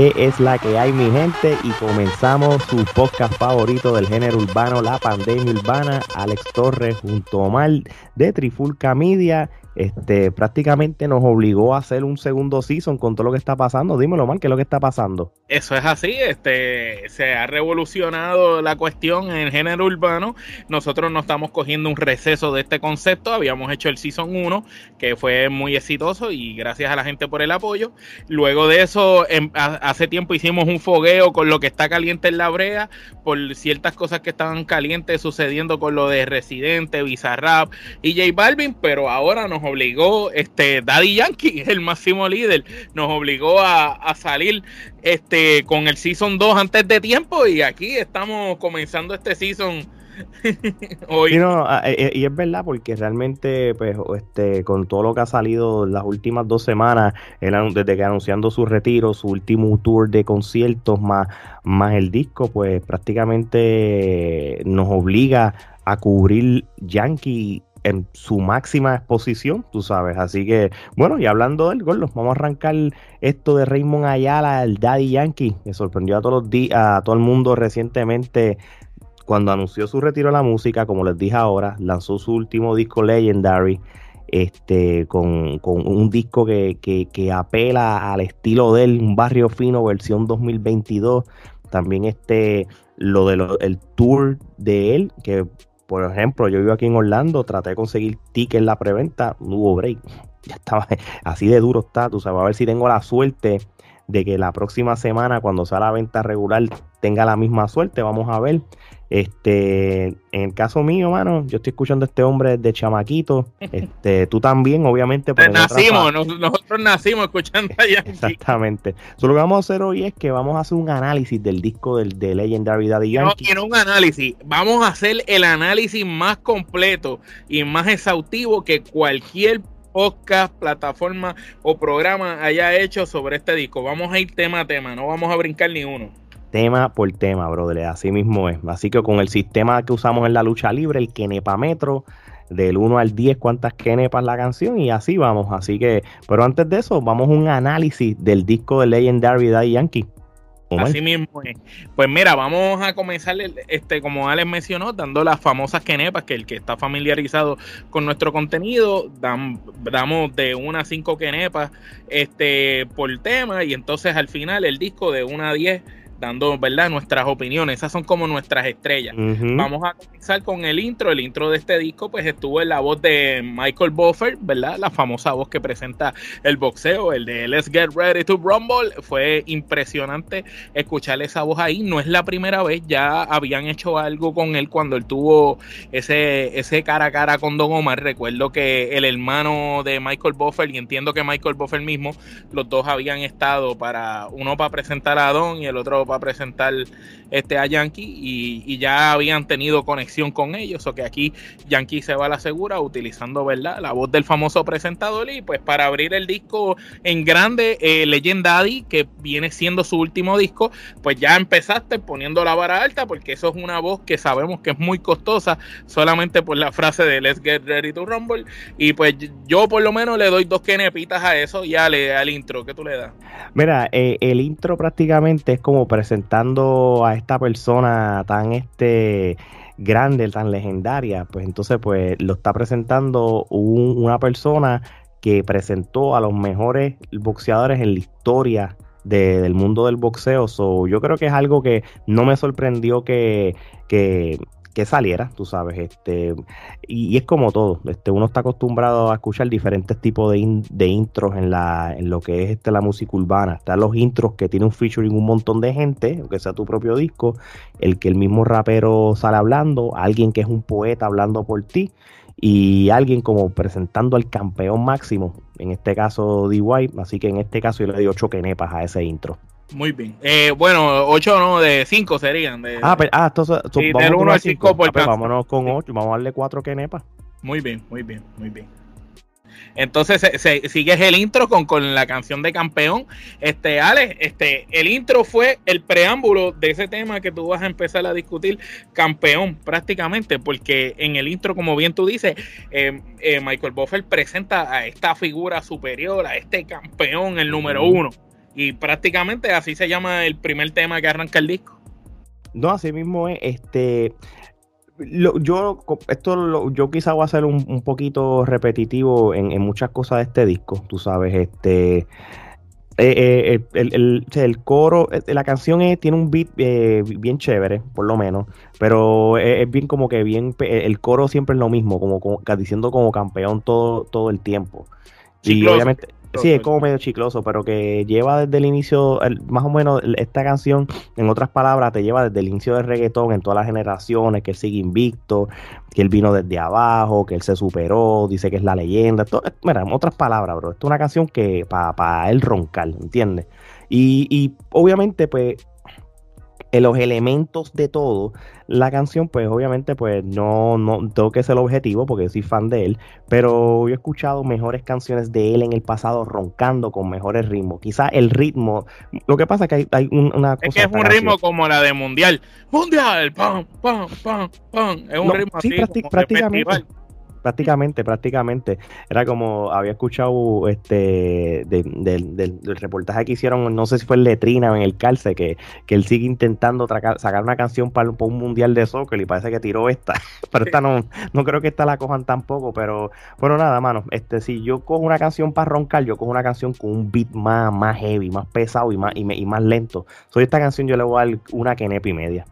¿Qué es la que hay, mi gente? Y comenzamos su podcast favorito del género urbano, La Pandemia Urbana. Alex Torres junto a Omar de Trifulca Media este, prácticamente nos obligó a hacer un segundo season con todo lo que está pasando. Dímelo, mal, ¿qué es lo que está pasando? Eso es así, este, se ha revolucionado la cuestión en el género urbano. Nosotros no estamos cogiendo un receso de este concepto. Habíamos hecho el season 1, que fue muy exitoso y gracias a la gente por el apoyo. Luego de eso, em, hace tiempo hicimos un fogueo con lo que está caliente en la brea, por ciertas cosas que estaban calientes sucediendo con lo de Residente, Bizarrap y J Balvin, pero ahora nos obligó, este, Daddy Yankee, el máximo líder, nos obligó a, salir este, con el Season 2 antes de tiempo y aquí estamos comenzando este Season. Hoy. Eh, eh, y, es verdad porque realmente pues este con todo lo que ha salido las últimas dos semanas desde que anunciando su retiro su último tour de conciertos más más el disco pues prácticamente nos obliga a cubrir Yankee en su máxima exposición, tú sabes. Así que, bueno, y hablando del gol, vamos a arrancar esto de Raymond Ayala, el Daddy Yankee, que sorprendió a todos los a todo el mundo recientemente cuando anunció su retiro de la música, como les dije ahora, lanzó su último disco Legendary, este, con, con un disco que, que, apela al estilo de él, un barrio fino, versión 2022. También este, lo del tour de él, que por ejemplo, yo vivo aquí en Orlando, traté de conseguir tickets en la preventa, no hubo break. Ya estaba así de duro está, tú sabes, a ver si tengo la suerte de que la próxima semana, cuando sea la venta regular, tenga la misma suerte. Vamos a ver. Este, en el caso mío, mano, yo estoy escuchando a este hombre de chamaquito. Este, tú también, obviamente. nacimos, nosotros nacimos escuchando allá. Exactamente. lo que vamos a hacer hoy es que vamos a hacer un análisis del disco del, de Legendary Daddy Yankee. No quiero un análisis. Vamos a hacer el análisis más completo y más exhaustivo que cualquier podcast, plataforma o programa haya hecho sobre este disco. Vamos a ir tema a tema, no vamos a brincar ni uno. Tema por tema, brother, así mismo es. Así que con el sistema que usamos en la lucha libre, el Kenepa Metro, del 1 al 10 cuántas kenepas la canción y así vamos. Así que, pero antes de eso, vamos a un análisis del disco de Legendary Daddy Yankee. Así mismo Pues mira, vamos a comenzar, este, como Alex mencionó, dando las famosas quenepas, que el que está familiarizado con nuestro contenido, damos de una a cinco quenepas este, por tema, y entonces al final el disco de una a diez dando, ¿verdad? Nuestras opiniones. Esas son como nuestras estrellas. Vamos a comenzar con el intro. El intro de este disco, pues estuvo en la voz de Michael Buffer, ¿verdad? La famosa voz que presenta el boxeo, el de Let's Get Ready to Rumble. Fue impresionante escuchar esa voz ahí. No es la primera vez, ya habían hecho algo con él cuando él tuvo ese, ese cara a cara con Don Omar. Recuerdo que el hermano de Michael Buffer, y entiendo que Michael Buffer mismo, los dos habían estado para, uno para presentar a Don y el otro a presentar este, a Yankee y, ya habían tenido conexión con ellos, o que aquí Yankee se va a la segura utilizando ¿verdad? la voz del famoso presentador y pues para abrir el disco en grande, eh, Legendary, que viene siendo su último disco, pues ya empezaste poniendo la vara alta porque eso es una voz que sabemos que es muy costosa solamente por la frase de Let's Get Ready to Rumble y pues yo por lo menos le doy dos kenepitas a eso y al, al intro, ¿qué tú le das? Mira, eh, el intro prácticamente es como presentando a esta persona tan este grande, tan legendaria, pues entonces pues lo está presentando una persona que presentó a los mejores boxeadores en la historia del mundo del boxeo. So, yo creo que es algo que no me sorprendió que, que saliera, tú sabes, este, y, es como todo, este, uno está acostumbrado a escuchar diferentes tipos de, de, intros en la, en lo que es este, la música urbana, están los intros que tiene un featuring un montón de gente, aunque sea tu propio disco, el que el mismo rapero sale hablando, alguien que es un poeta hablando por ti, y alguien como presentando al campeón máximo, en este caso D.Y., así que en este caso yo le doy ocho quenepas a ese intro. Muy bien. Eh, bueno, 8 no, de 5 serían. De, ah, pero, ah, entonces, sí, del 1 al 5 por ah, pues Vámonos con 8, vamos a darle 4 kenepas. Muy bien, muy bien, muy bien. Entonces se, se, sigues el intro con, con, la canción de campeón. Este, Alex, este, el intro fue el preámbulo de ese tema que tú vas a empezar a discutir, campeón, prácticamente, porque en el intro, como bien tú dices, eh, eh, Michael Buffer presenta a esta figura superior, a este campeón, el número uno Y prácticamente así se llama el primer tema que arranca el disco. No, así mismo es, este, yo esto yo quizá voy a ser un, poquito repetitivo en, muchas cosas de este disco, tú sabes, este eh, eh, el, coro, eh, la canción tiene un beat bien chévere, por lo menos, pero es, bien como que bien, el coro siempre es lo mismo, como, como diciendo como campeón todo, todo el tiempo. Y obviamente, Sí, es como medio chicloso, pero que lleva desde el inicio, más o menos esta canción, en otras palabras, te lleva desde el inicio del reggaetón en todas las generaciones, que él sigue invicto, que él vino desde abajo, que él se superó, dice que es la leyenda. mira, en otras palabras, bro, esto es una canción que para él roncar, ¿entiendes? Y, y obviamente, pues en los elementos de todo, la canción, pues obviamente, pues no, no tengo que ser el objetivo porque soy fan de él, pero yo he escuchado mejores canciones de él en el pasado roncando con mejores ritmos. Quizá el ritmo, lo que pasa es que hay, una cosa. Es que es un ritmo como la de Mundial. Mundial, pam, pam, pam, pam. Es un ritmo así. prácticamente prácticamente, prácticamente. Era como había escuchado este del, reportaje que hicieron, no sé si fue en Letrina o en el Calce, que, que él sigue intentando sacar una canción para, un mundial de soccer y parece que tiró esta. pero esta no, no creo que esta la cojan tampoco, pero bueno, nada, mano. Este, si yo cojo una canción para roncar, yo cojo una canción con un beat más, más heavy, más pesado y más, y, y más lento. Soy esta canción yo le voy a dar una quenepa y media.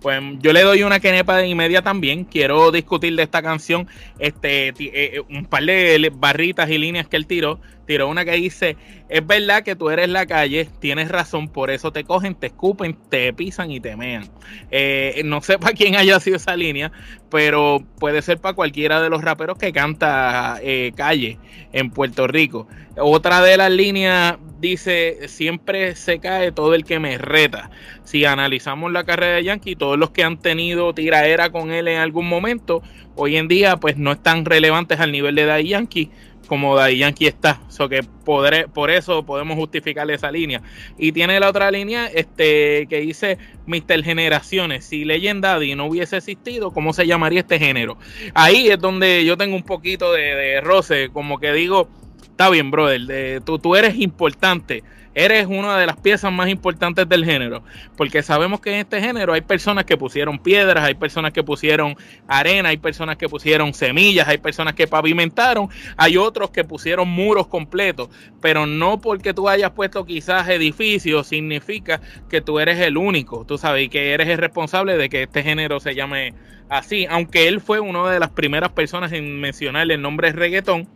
Pues yo le doy una quenepa y media también. Quiero discutir de esta canción este, eh, eh, un par de barritas y líneas que él tiró. Tiró una que dice, es verdad que tú eres la calle, tienes razón, por eso te cogen, te escupen, te pisan y te mean. Eh, no sé para quién haya sido esa línea, pero puede ser para cualquiera de los raperos que canta calle en Puerto Rico. Otra de las líneas dice, siempre se cae todo el que me reta. Si analizamos la carrera de Yankee, todos los que han tenido tiraera con él en algún momento, hoy en día pues no están relevantes al nivel de Daddy Yankee como Daddy Yankee está. So que podré, por eso podemos justificar esa línea. Y tiene la otra línea este, que dice Mr. Generaciones. Si Legend Daddy no hubiese existido, ¿cómo se llamaría este género? Ahí es donde yo tengo un poquito de, de roce, como que digo Está bien, brother. tú, eres importante. Eres una de las piezas más importantes del género. Porque sabemos que en este género hay personas que pusieron piedras, hay personas que pusieron arena, hay personas que pusieron semillas, hay personas que pavimentaron, hay otros que pusieron muros completos. Pero no porque tú hayas puesto quizás edificios significa que tú eres el único. Tú sabes que eres el responsable de que este género se llame así. Aunque él fue una de las primeras personas en mencionar el nombre reggaetón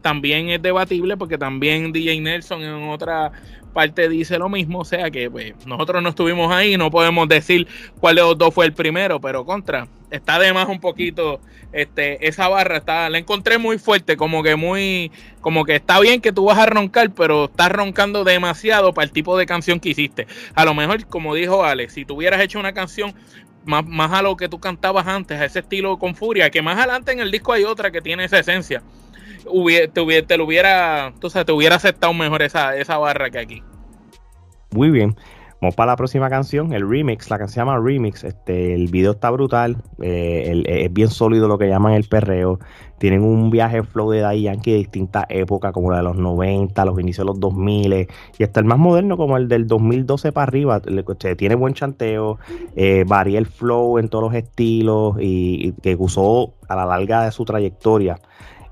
también es debatible porque también DJ Nelson en otra parte dice lo mismo, o sea que pues, nosotros no estuvimos ahí, no podemos decir cuál de los dos fue el primero, pero contra, está de más un poquito, este, esa barra está, la encontré muy fuerte, como que muy, como que está bien que tú vas a roncar, pero estás roncando demasiado para el tipo de canción que hiciste. A lo mejor, como dijo Alex, si tú hubieras hecho una canción más, más a lo que tú cantabas antes, a ese estilo con furia, que más adelante en el disco hay otra que tiene esa esencia te, te lo hubiera, te hubiera aceptado mejor esa, esa barra que aquí. Muy bien. Vamos para la próxima canción, el remix, la canción se llama Remix. Este, el video está brutal, eh, es bien sólido lo que llaman el perreo. Tienen un viaje flow de Daddy Yankee de distintas épocas, como la de los 90, los inicios de los 2000 y hasta el más moderno, como el del 2012 para arriba. Tiene buen chanteo, eh, varía el flow en todos los estilos y que usó a la larga de su trayectoria.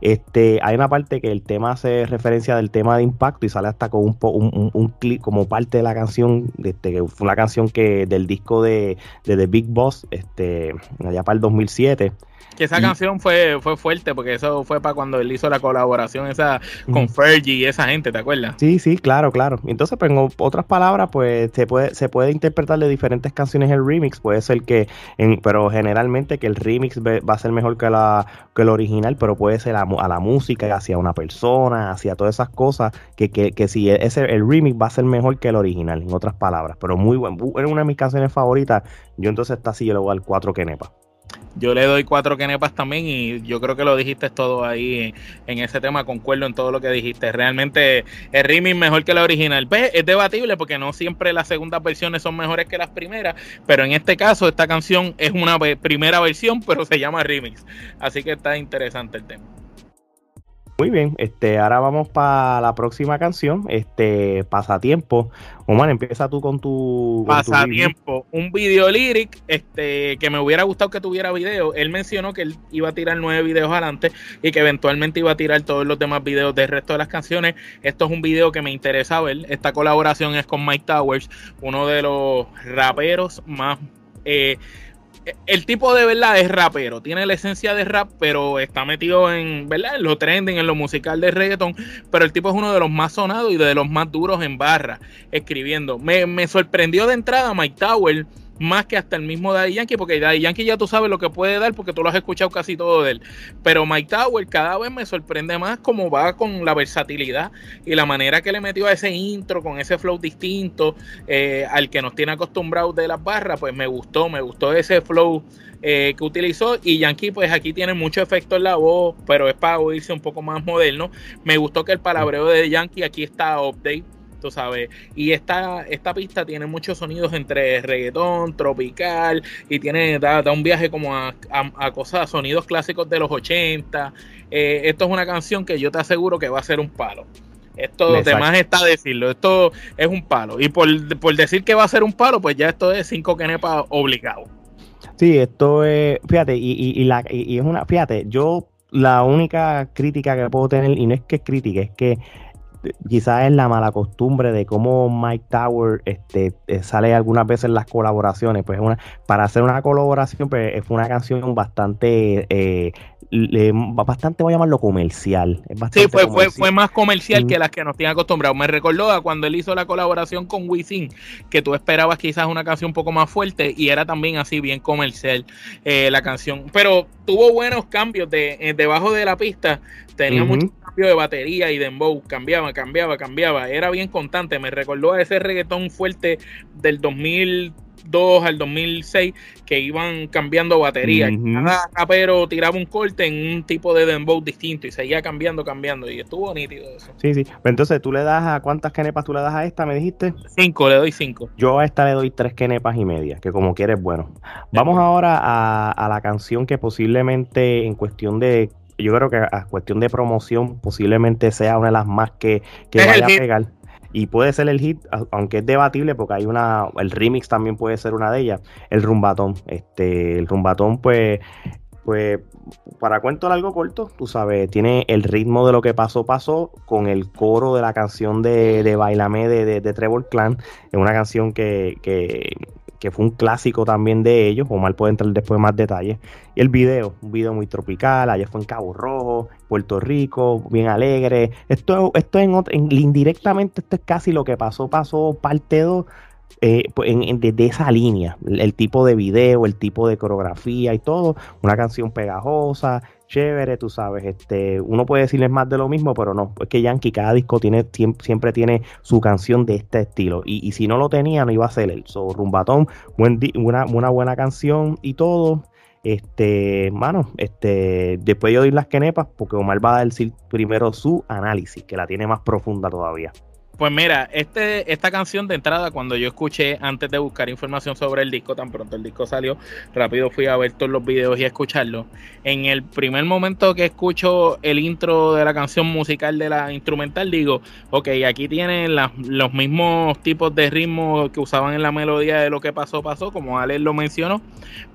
Este, hay una parte que el tema hace referencia del tema de impacto y sale hasta con un, un, clip como parte de la canción, este, que fue una canción que del disco de, de The Big Boss, este, allá para el 2007. Que esa canción fue, fue fuerte porque eso fue para cuando él hizo la colaboración esa con Fergie y esa gente, ¿te acuerdas? Sí, sí, claro, claro. Entonces, pues en otras palabras, pues se puede, se puede interpretar de diferentes canciones el remix. Puede ser que, en, pero generalmente que el remix va a ser mejor que, la, que el original, pero puede ser a, la música, hacia una persona, hacia todas esas cosas, que, que, que si ese, el remix va a ser mejor que el original, en otras palabras. Pero muy bueno, es una de mis canciones favoritas. Yo entonces está así, yo le voy al 4 Kenepa. Yo le doy cuatro kenepas también y yo creo que lo dijiste todo ahí en, ese tema, concuerdo en todo lo que dijiste. Realmente el remix mejor que la original. Pues, es debatible porque no siempre las segundas versiones son mejores que las primeras, pero en este caso esta canción es una primera versión, pero se llama remix. Así que está interesante el tema. Muy bien, este, ahora vamos para la próxima canción, este, Pasatiempo. Omar, empieza tú con tu... Pasatiempo, un video lyric, este, que me hubiera gustado que tuviera video. Él mencionó que él iba a tirar nueve videos adelante y que eventualmente iba a tirar todos los demás videos del resto de las canciones. Esto es un video que me interesa ver. Esta colaboración es con Mike Towers, uno de los raperos más... Eh, el tipo de verdad es rapero, tiene la esencia de rap, pero está metido en, ¿verdad? En lo trending, en lo musical de reggaeton, pero el tipo es uno de los más sonados y de los más duros en barra, escribiendo. Me, me sorprendió de entrada Mike Tower más que hasta el mismo Daddy Yankee, porque Daddy Yankee ya tú sabes lo que puede dar porque tú lo has escuchado casi todo de él. Pero Mike Tower cada vez me sorprende más cómo va con la versatilidad y la manera que le metió a ese intro con ese flow distinto eh, al que nos tiene acostumbrados de las barras, pues me gustó, me gustó ese flow eh, que utilizó y Yankee pues aquí tiene mucho efecto en la voz, pero es para oírse un poco más moderno. Me gustó que el palabreo de Yankee aquí está update tú sabes. Y esta, esta pista tiene muchos sonidos entre reggaetón, tropical, y tiene, da, un viaje como a, a, cosas, sonidos clásicos de los 80. Eh, esto es una canción que yo te aseguro que va a ser un palo. Esto demás está decirlo, esto es un palo. Y por, decir que va a ser un palo, pues ya esto es cinco kenepas obligado. Sí, esto es, fíjate, y, y, y, la, y es una, fíjate, yo la única crítica que puedo tener, y no es que es crítica, es que quizás es la mala costumbre de cómo Mike Tower este, eh, sale algunas veces en las colaboraciones. Pues una, para hacer una colaboración, pues fue una canción bastante eh, bastante voy a llamarlo comercial. sí, fue, fue, fue, más comercial que las que nos tienen acostumbrados. Me recordó a cuando él hizo la colaboración con Wisin, que tú esperabas quizás una canción un poco más fuerte y era también así bien comercial eh, la canción. Pero tuvo buenos cambios de debajo de la pista. Tenía mucho cambio de batería y de dembow. Cambiaba, cambiaba, cambiaba. Era bien constante. Me recordó a ese reggaetón fuerte del 2002 al 2006 que iban cambiando batería. Cada rapero tiraba un corte en un tipo de dembow distinto y seguía cambiando, cambiando. Y estuvo nítido eso. Sí, sí. entonces tú le das a cuántas kenepas tú le das a esta, me dijiste? Cinco, le doy cinco. Yo a esta le doy tres kenepas y media, que como quieres, bueno. Vamos ahora a, a la canción que posiblemente en cuestión de yo creo que a cuestión de promoción posiblemente sea una de las más que, vaya a pegar. Y puede ser el hit, aunque es debatible, porque hay una, el remix también puede ser una de ellas, el rumbatón. Este, el rumbatón, pues, pues, para cuento largo corto, tú sabes, tiene el ritmo de lo que pasó, pasó, con el coro de la canción de, de Bailame de, de, de Trevor Clan. Es una canción que, que, que fue un clásico también de ellos. Omar puede entrar después más detalles. Y el video, un video muy tropical, allá fue en Cabo Rojo, Puerto Rico, bien alegre. Esto, esto en, indirectamente, esto es casi lo que pasó, pasó parte 2. Eh, pues, en, de, esa línea, el, tipo de video, el tipo de coreografía y todo, una canción pegajosa, chévere, tú sabes, este, uno puede decirles más de lo mismo, pero no, es que Yankee cada disco tiene, siempre, tiene su canción de este estilo, y, si no lo tenía, no iba a ser él. So, Rumbatón, buen una, una buena canción y todo. Este, mano, este, después yo doy las quenepas, porque Omar va a decir primero su análisis, que la tiene más profunda todavía. Pues mira, este, esta canción de entrada, cuando yo escuché antes de buscar información sobre el disco, tan pronto el disco salió, rápido fui a ver todos los videos y a escucharlo. En el primer momento que escucho el intro de la canción musical de la instrumental, digo, ok, aquí tienen los mismos tipos de ritmos que usaban en la melodía de lo que pasó, pasó, como Alex lo mencionó,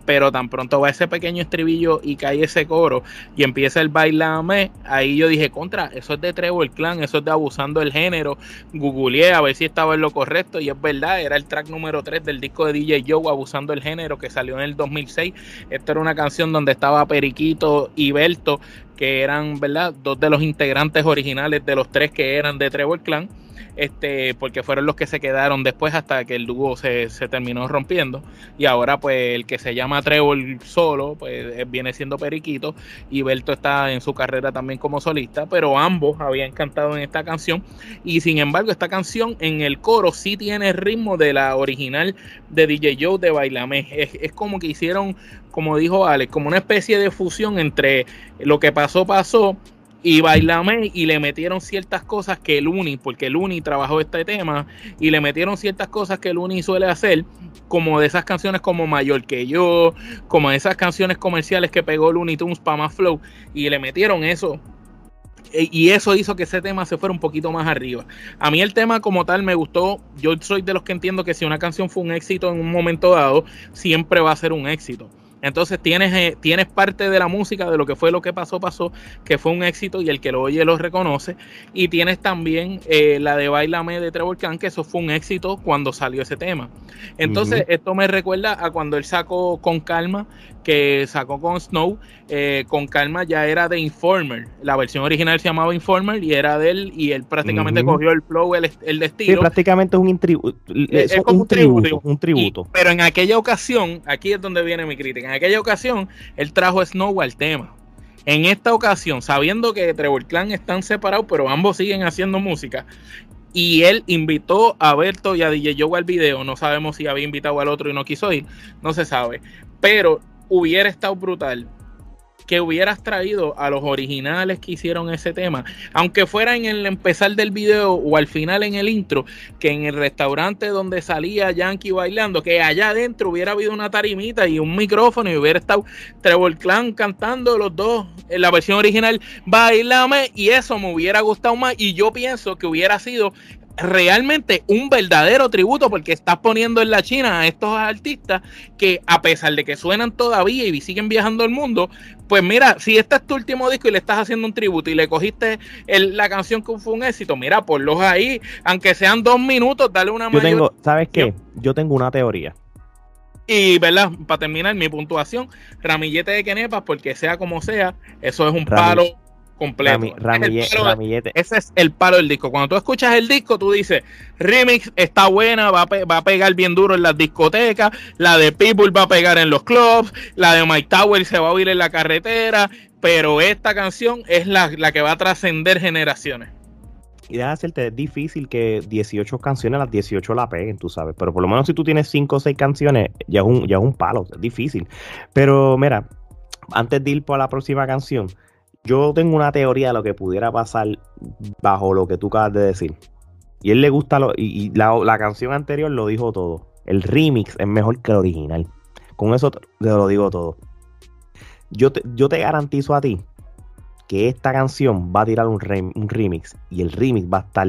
pero tan pronto va ese pequeño estribillo y cae ese coro y empieza el bailame, ahí yo dije, contra, eso es de Trevor Clan, eso es de abusando el género. Googleé a ver si estaba en lo correcto y es verdad, era el track número 3 del disco de DJ Joe, abusando el género, que salió en el 2006. Esta era una canción donde estaba Periquito y Berto, que eran, ¿verdad?, dos de los integrantes originales de los tres que eran de Trevor Clan este, porque fueron los que se quedaron después hasta que el dúo se, terminó rompiendo. Y ahora, pues, el que se llama Trevor solo, pues eh, viene siendo Periquito. Y Berto está en su carrera también como solista, pero ambos habían cantado en esta canción. Y sin embargo, esta canción en el coro sí tiene el ritmo de la original de DJ Joe de Bailame. Es, es como que hicieron, como dijo Alex, como una especie de fusión entre lo que pasó, pasó y Bailame y le metieron ciertas cosas que el Uni, porque el Uni trabajó este tema, y le metieron ciertas cosas que el Uni suele hacer, como de esas canciones como Mayor que yo, como de esas canciones comerciales que pegó Looney Tunes para más flow, y le metieron eso e, y eso hizo que ese tema se fuera un poquito más arriba. A mí el tema como tal me gustó. Yo soy de los que entiendo que si una canción fue un éxito en un momento dado, siempre va a ser un éxito. Entonces tienes, eh, tienes parte de la música de lo que fue lo que pasó, pasó, que fue un éxito y el que lo oye lo reconoce. Y tienes también eh, la de Bailame de Trevor Khan, que eso fue un éxito cuando salió ese tema. Entonces, esto me recuerda a cuando él sacó con calma que sacó con Snow, eh, con calma ya era de Informer. La versión original se llamaba Informer y era de él, y él prácticamente cogió el flow, el, el estilo. Sí, prácticamente es un, es, un, tributo, un tributo. pero en aquella ocasión, aquí es donde viene mi crítica, en aquella ocasión él trajo Snow al tema. En esta ocasión, sabiendo que Trevor Clan están separados, pero ambos siguen haciendo música, y él invitó a Berto y a DJ Joe al video. No sabemos si había invitado al otro y no quiso ir, no se sabe. Pero hubiera estado brutal que hubieras traído a los originales que hicieron ese tema, aunque fuera en el empezar del video o al final en el intro, que en el restaurante donde salía Yankee bailando, que allá adentro hubiera habido una tarimita y un micrófono y hubiera estado Trevor Clan cantando los dos en la versión original, bailame, y eso me hubiera gustado más y yo pienso que hubiera sido realmente un verdadero tributo porque estás poniendo en la China a estos artistas que a pesar de que suenan todavía y siguen viajando el mundo, pues mira, si este es tu último disco y le estás haciendo un tributo y le cogiste la canción que fue un éxito, mira, ponlos ahí, aunque sean dos minutos, dale una Yo tengo, ¿sabes qué? Yo tengo una teoría. Y, ¿verdad? Para terminar mi puntuación, ramillete de Kenepas, porque sea como sea, eso es un palo completo. ese es el palo del disco. Cuando tú escuchas el disco, tú dices, remix está buena, va a, va a pegar bien duro en las discotecas, la de People va a pegar en los clubs, la de Mike Tower se va a oír en la carretera, pero esta canción es la, que va a trascender generaciones. Y déjame hacerte, es difícil que 18 canciones, las 18 la peguen, tú sabes. Pero por lo menos si tú tienes 5 o 6 canciones, ya es un, ya es un palo, es difícil. Pero mira, antes de ir por la próxima canción, yo tengo una teoría de lo que pudiera pasar bajo lo que tú acabas de decir. Y él le gusta lo, y, la, canción anterior lo dijo todo. El remix es mejor que el original. Con eso te, lo digo todo. Yo te, yo te garantizo a ti que esta canción va a tirar un, un remix y el remix va a estar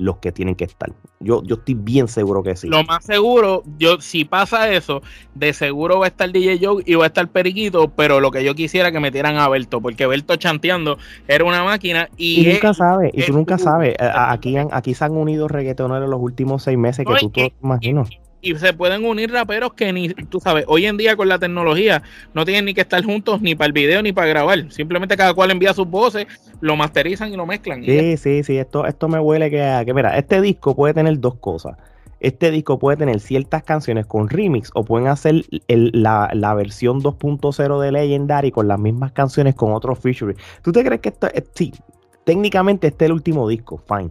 los que tienen que estar. Yo, yo estoy bien seguro que sí. Lo más seguro, yo si pasa eso, de seguro va a estar DJ Joe y va a estar Periquito, pero lo que yo quisiera que metieran a Berto, porque Berto chanteando era una máquina y... nunca sabes, y tú nunca sabes. Aquí, aquí se han unido reggaetoneros los últimos seis meses que tú, te imaginas y se pueden unir raperos que ni, tú sabes, hoy en día con la tecnología no tienen ni que estar juntos ni para el video ni para grabar. Simplemente cada cual envía sus voces, lo masterizan y lo mezclan. Sí, sí, sí, esto, esto me huele que, que, mira, este disco puede tener dos cosas. Este disco puede tener ciertas canciones con remix o pueden hacer la, la, versión 2.0 de Legendary con las mismas canciones con otros features. ¿Tú te crees que esto, es, sí, técnicamente este es el último disco, fine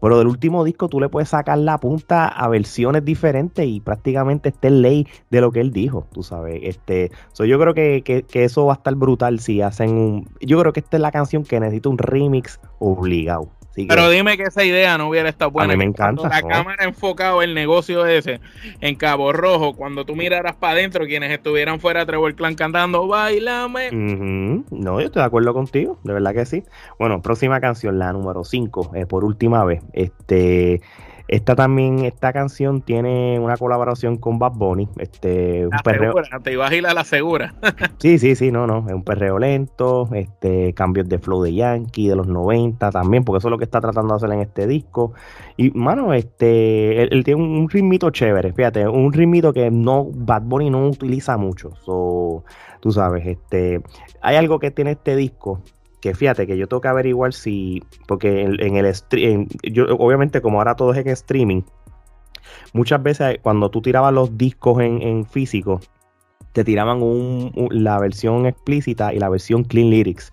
pero del último disco tú le puedes sacar la punta a versiones diferentes y prácticamente esté ley de lo que él dijo, tú sabes. Este, yo creo que, que, que, eso va a estar brutal si hacen un... Yo creo que esta es la canción que necesita un remix obligado. Pero dime que esa idea no hubiera estado buena. A mí me encanta. la cámara enfocado el negocio ese en Cabo Rojo, cuando tú miraras para adentro, quienes estuvieran fuera Trevor Clan cantando Bailame. No, yo estoy de acuerdo contigo, de verdad que sí. Bueno, próxima canción, la número 5, eh, por última vez. Este esta también, esta canción tiene una colaboración con Bad Bunny. Este, un perreo. te ibas a ir a la segura. sí, sí, sí, no, no. Es un perreo lento, este, cambios de flow de Yankee de los 90 también, porque eso es lo que está tratando de hacer en este disco. Y, mano, este, él, tiene un, ritmito chévere, fíjate, un ritmito que no, Bad Bunny no utiliza mucho. So, tú sabes, este, hay algo que tiene este disco que fíjate que yo tengo que averiguar si, porque en, el stream, yo obviamente como ahora todo es en streaming, muchas veces cuando tú tirabas los discos en, físico, te tiraban la versión explícita y la versión clean lyrics.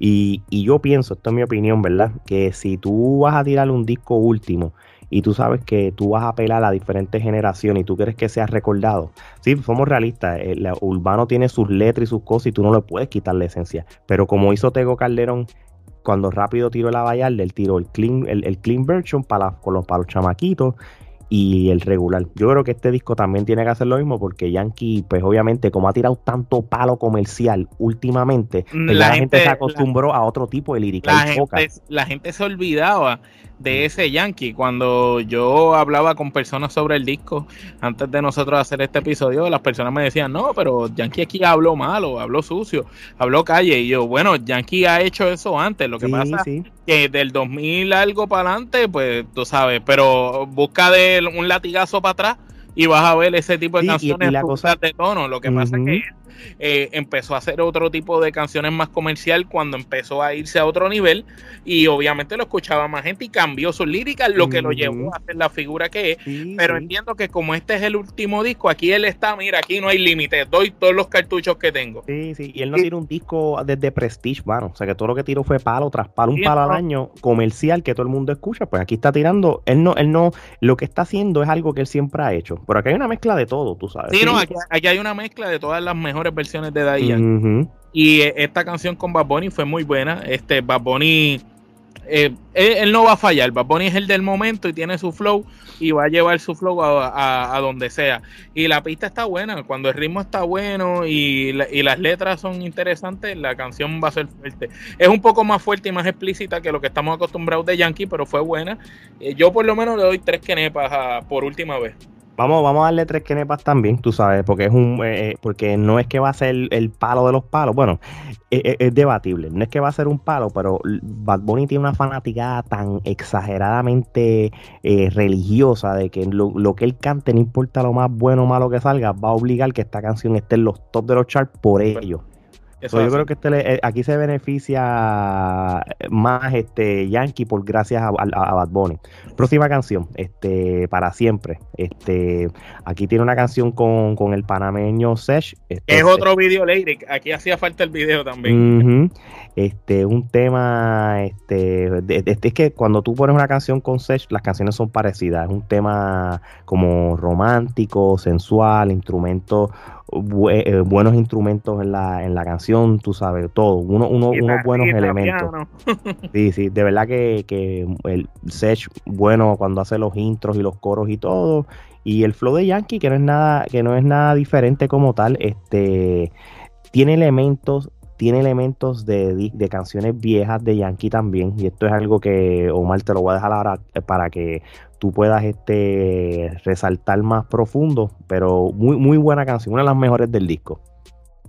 Y, y, yo pienso, esto es mi opinión, ¿verdad? Que si tú vas a tirar un disco último y tú sabes que tú vas a apelar a diferentes generaciones y tú quieres que sea recordado. Sí, somos realistas, el urbano tiene sus letras y sus cosas y tú no le puedes quitar la esencia. Pero como hizo Tego Calderón, cuando rápido tiró la Vallarde, él tiró el clean, el, clean version para, los, para los chamaquitos y el regular. Yo creo que este disco también tiene que hacer lo mismo porque Yankee, pues obviamente, como ha tirado tanto palo comercial últimamente, pues, la, gente, se acostumbró a otro tipo de lírica. La, gente, la gente se olvidaba de ese Yankee. Cuando yo hablaba con personas sobre el disco, antes de nosotros hacer este episodio, las personas me decían, no, pero Yankee aquí habló malo, habló sucio, habló calle. Y yo, bueno, Yankee ha hecho eso antes. Lo que pasa es que del 2000 algo para adelante, pues tú sabes, pero busca de un latigazo para atrás y vas a ver ese tipo de canciones de tono. Lo que pasa es que eh, empezó a hacer otro tipo de canciones más comercial cuando empezó a irse a otro nivel y obviamente lo escuchaba más gente y cambió su lírica, lo que lo llevó a ser la figura que es. pero entiendo que como este es el último disco, aquí él está, mira, aquí no hay límites, doy todos los cartuchos que tengo. Sí, sí, y él no tiene un disco desde Prestige, bueno, o sea que todo lo que tiró fue palo tras palo, un palo al año comercial que todo el mundo escucha, pues aquí está tirando, él no, él no, lo que está haciendo es algo que él siempre ha hecho, pero aquí hay una mezcla de todo, tú sabes. Sí, no, aquí, hay una mezcla de todas las mejores versiones de Daddy Y eh, esta canción con Bad Bunny fue muy buena. Este Bad Bunny, eh, él, no va a fallar. Bad Bunny es el del momento y tiene su flow y va a llevar su flow a, donde sea. Y la pista está buena. Cuando el ritmo está bueno y, las letras son interesantes, la canción va a ser fuerte. Es un poco más fuerte y más explícita que lo que estamos acostumbrados de Yankee, pero fue buena. Eh, yo por lo menos le doy tres quenepas por última vez. Vamos, vamos a darle tres kenepas también, tú sabes, porque es un, eh, eh, porque no es que va a ser el, palo de los palos. Bueno, eh, es, debatible. No es que va a ser un palo, pero Bad Bunny tiene una fanaticada tan exageradamente religiosa de que lo, que él cante, no importa lo más bueno o malo que salga, va a obligar que esta canción esté en los top de los charts por ello yo creo que este, eh, aquí se beneficia más este Yankee por gracias a, Bad Bunny. Próxima canción, este, para siempre. Este, aquí tiene una canción con, el panameño Sesh. Este, es otro video lyric. Aquí hacía falta el video también. Este, un tema, este, es que cuando tú pones una canción con Sesh, las canciones son parecidas. Es un tema como romántico, sensual, instrumento eh, buenos instrumentos en la, en la canción, tú sabes, todo, uno, uno, unos buenos elementos. Sí, sí, de verdad que, que el Sech, bueno, cuando hace los intros y los coros y todo, y el flow de Yankee, que no es nada, que no es nada diferente como tal, este tiene elementos tiene elementos de, de, canciones viejas de Yankee también. Y esto es algo que Omar te lo voy a dejar ahora eh, para que tú puedas este, resaltar más profundo. Pero muy, muy buena canción, una de las mejores del disco.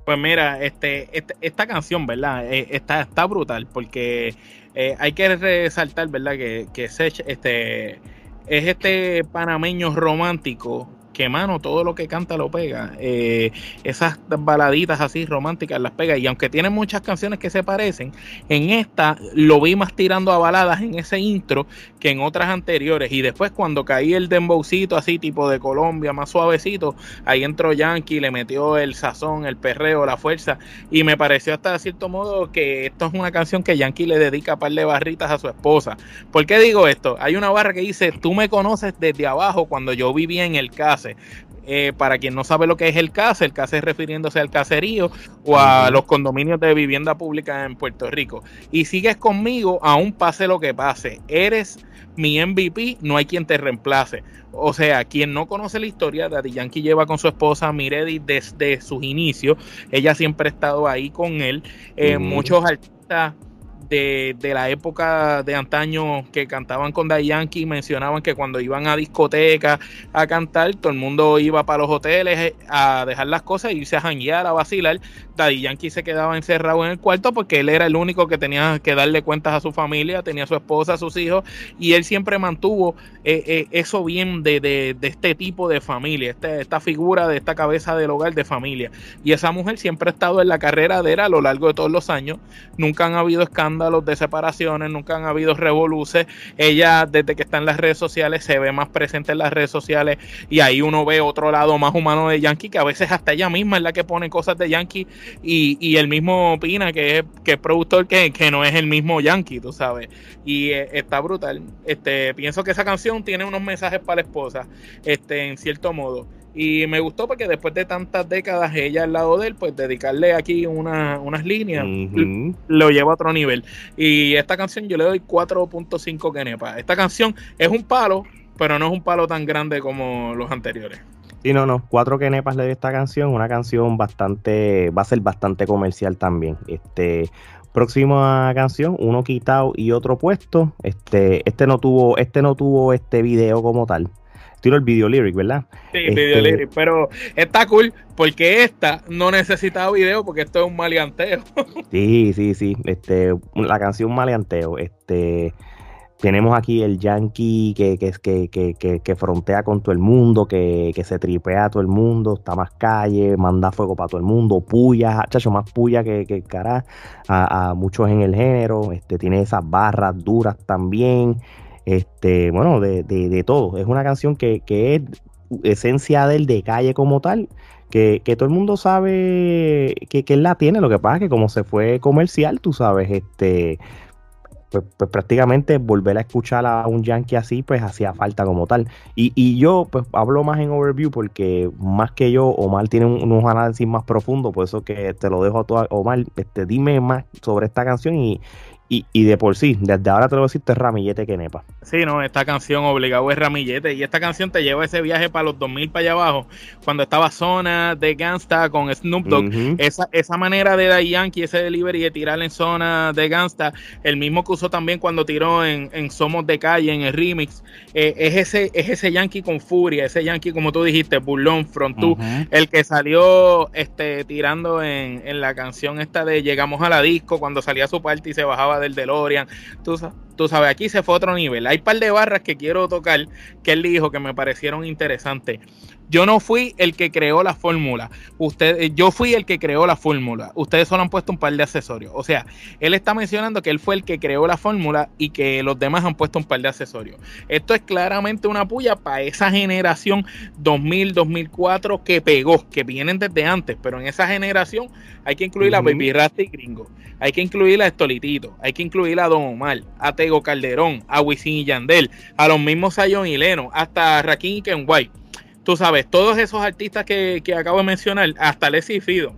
Pues mira, este, este esta canción, ¿verdad? Eh, está, está brutal porque eh, hay que resaltar, ¿verdad? Que, que Sech, este, es este panameño romántico que mano, todo lo que canta lo pega. Eh, esas baladitas así románticas las pega. Y aunque tiene muchas canciones que se parecen, en esta lo vi más tirando a baladas en ese intro que en otras anteriores. Y después cuando caí el dembowcito así tipo de Colombia, más suavecito, ahí entró Yankee, le metió el sazón, el perreo, la fuerza. Y me pareció hasta cierto modo que esto es una canción que Yankee le dedica a par de barritas a su esposa. ¿Por qué digo esto? Hay una barra que dice, tú me conoces desde abajo cuando yo vivía en el caso eh, para quien no sabe lo que es el CASE, el CASE es refiriéndose al caserío o a los condominios de vivienda pública en Puerto Rico. Y sigues conmigo, aún pase lo que pase. Eres mi MVP, no hay quien te reemplace. O sea, quien no conoce la historia, Daddy Yankee lleva con su esposa Miredi desde sus inicios. Ella siempre ha estado ahí con él. Eh, muchos artistas de, de, la época de antaño que cantaban con Daddy Yankee mencionaban que cuando iban a discotecas a cantar, todo el mundo iba para los hoteles eh, a dejar las cosas y irse a janguear, a vacilar. Daddy Yankee se quedaba encerrado en el cuarto porque él era el único que tenía que darle cuentas a su familia, tenía a su esposa, a sus hijos, y él siempre mantuvo eh, eh, eso bien de, de, este tipo de familia, este, esta figura de esta cabeza del hogar de familia. Y esa mujer siempre ha estado en la carrera de él a lo largo de todos los años. Nunca han habido escándalos de separaciones, nunca han habido revoluces. Ella, desde que está en las redes sociales, se ve más presente en las redes sociales y ahí uno ve otro lado más humano de Yankee, que a veces hasta ella misma es la que pone cosas de Yankee y, y él mismo opina que es, que productor que, que, no es el mismo Yankee, tú sabes. Y eh, está brutal. Este, pienso que esa canción tiene unos mensajes para la esposa, este, en cierto modo. Y me gustó porque después de tantas décadas ella al lado de él, pues dedicarle aquí unas líneas lo lleva a otro nivel. Y esta canción yo le doy 4.5 kenepa. Esta canción es un palo, pero no es un palo tan grande como los anteriores. Sí, no, no. Cuatro quenepas le dio esta canción. Una canción bastante. Va a ser bastante comercial también. Este. Próxima canción, uno quitado y otro puesto. Este, este no tuvo, este no tuvo este video como tal. Tiro el video lyric, ¿verdad? Sí, video este, lyric, pero está cool porque esta no necesita video porque esto es un maleanteo. sí, sí, sí. Este, la canción maleanteo. Este, tenemos aquí el yankee que, que, que, que, frontea con todo el mundo, que, se tripea a todo el mundo, está más calle, manda fuego para todo el mundo, puya, chacho, más puya que, que cara a, muchos en el género, este, tiene esas barras duras también, este, bueno, de, de, de todo. Es una canción que, es esencia del de calle como tal, que, todo el mundo sabe que, que él la tiene, lo que pasa es que como se fue comercial, tú sabes, este pues, pues, prácticamente volver a escuchar a un yankee así, pues hacía falta como tal. Y, y yo pues hablo más en overview porque más que yo, Omar tiene unos análisis más profundos, por eso que te lo dejo a todo, Omar, este, dime más sobre esta canción y, y, y, de por sí, desde ahora te lo voy a decir, es ramillete que nepa. Sí, no, esta canción obligado es ramillete. Y esta canción te lleva ese viaje para los 2000 para allá abajo, cuando estaba Zona de Gangsta con Snoop Dogg. esa, esa manera de Daddy Yankee, ese delivery de tirar en Zona de Gangsta, el mismo que usó también cuando tiró en, en Somos de Calle, en el remix, eh, es, ese, es ese Yankee con furia, ese Yankee, como tú dijiste, Burlón, Frontú, el que salió este, tirando en, en la canción esta de Llegamos a la disco, cuando salía su parte y se bajaba del DeLorean. Tú, tú sabes, aquí se fue otro nivel. Hay un par de barras que quiero tocar que él dijo que me parecieron interesantes. Yo no fui el que creó la fórmula. Usted, eh, yo fui el que creó la fórmula. Ustedes solo han puesto un par de accesorios. O sea, él está mencionando que él fue el que creó la fórmula y que los demás han puesto un par de accesorios. Esto es claramente una puya para esa generación 2000, 2004 que pegó, que vienen desde antes, pero en esa generación hay que incluir a Baby Rasta y Gringo. Hay que incluir a Estolitito, hay que incluir a Don Omar, a Tego Calderón, a Wisin y Yandel, a los mismos Sayon y Leno, hasta Rakim y Ken White tú sabes, todos esos artistas que, acabo de mencionar, hasta Leslie Fido,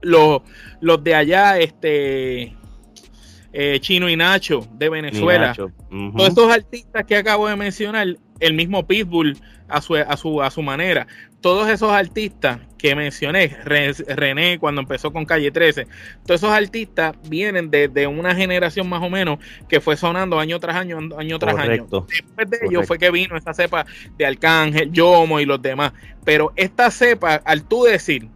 los, los de allá, este eh, Chino y Nacho de Venezuela, todos esos artistas que acabo de mencionar, el mismo Pitbull a su, a su, a su manera, todos esos artistas que mencioné, René cuando empezó con Calle 13, todos esos artistas vienen de, una generación más o menos que fue sonando año tras año, año tras año. Después de ello fue que vino esta cepa de Arcángel, Yomo y los demás. Pero esta cepa, al tú decir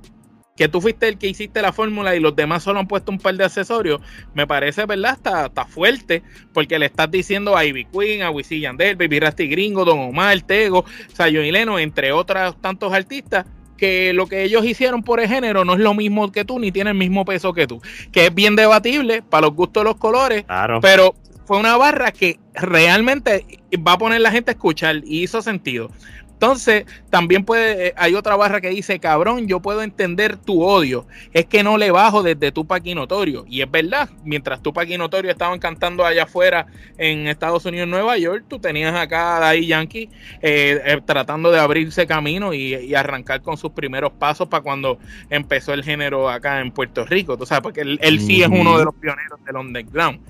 que tú fuiste el que hiciste la fórmula y los demás solo han puesto un par de accesorios, me parece, ¿verdad? Está, está fuerte, porque le estás diciendo a Ivy Queen, a Wisin Yandel, Baby Rasty Gringo, Don Omar, Tego, Sayo y Leno, entre otros tantos artistas, que lo que ellos hicieron por el género no es lo mismo que tú, ni tiene el mismo peso que tú, que es bien debatible para los gustos de los colores, pero fue una barra que realmente va a poner la gente a escuchar y hizo sentido. Entonces, también puede, eh, hay otra barra que dice, cabrón, yo puedo entender tu odio. Es que no le bajo desde tu paquinotorio. Y es verdad, mientras tu paquinotorio estaban cantando allá afuera en Estados Unidos, Nueva York, tú tenías acá a Daddy Yankee eh, eh, tratando de abrirse camino y, arrancar con sus primeros pasos para cuando empezó el género acá en Puerto Rico. Tú sabes, porque él, él sí es uno de los pioneros del underground.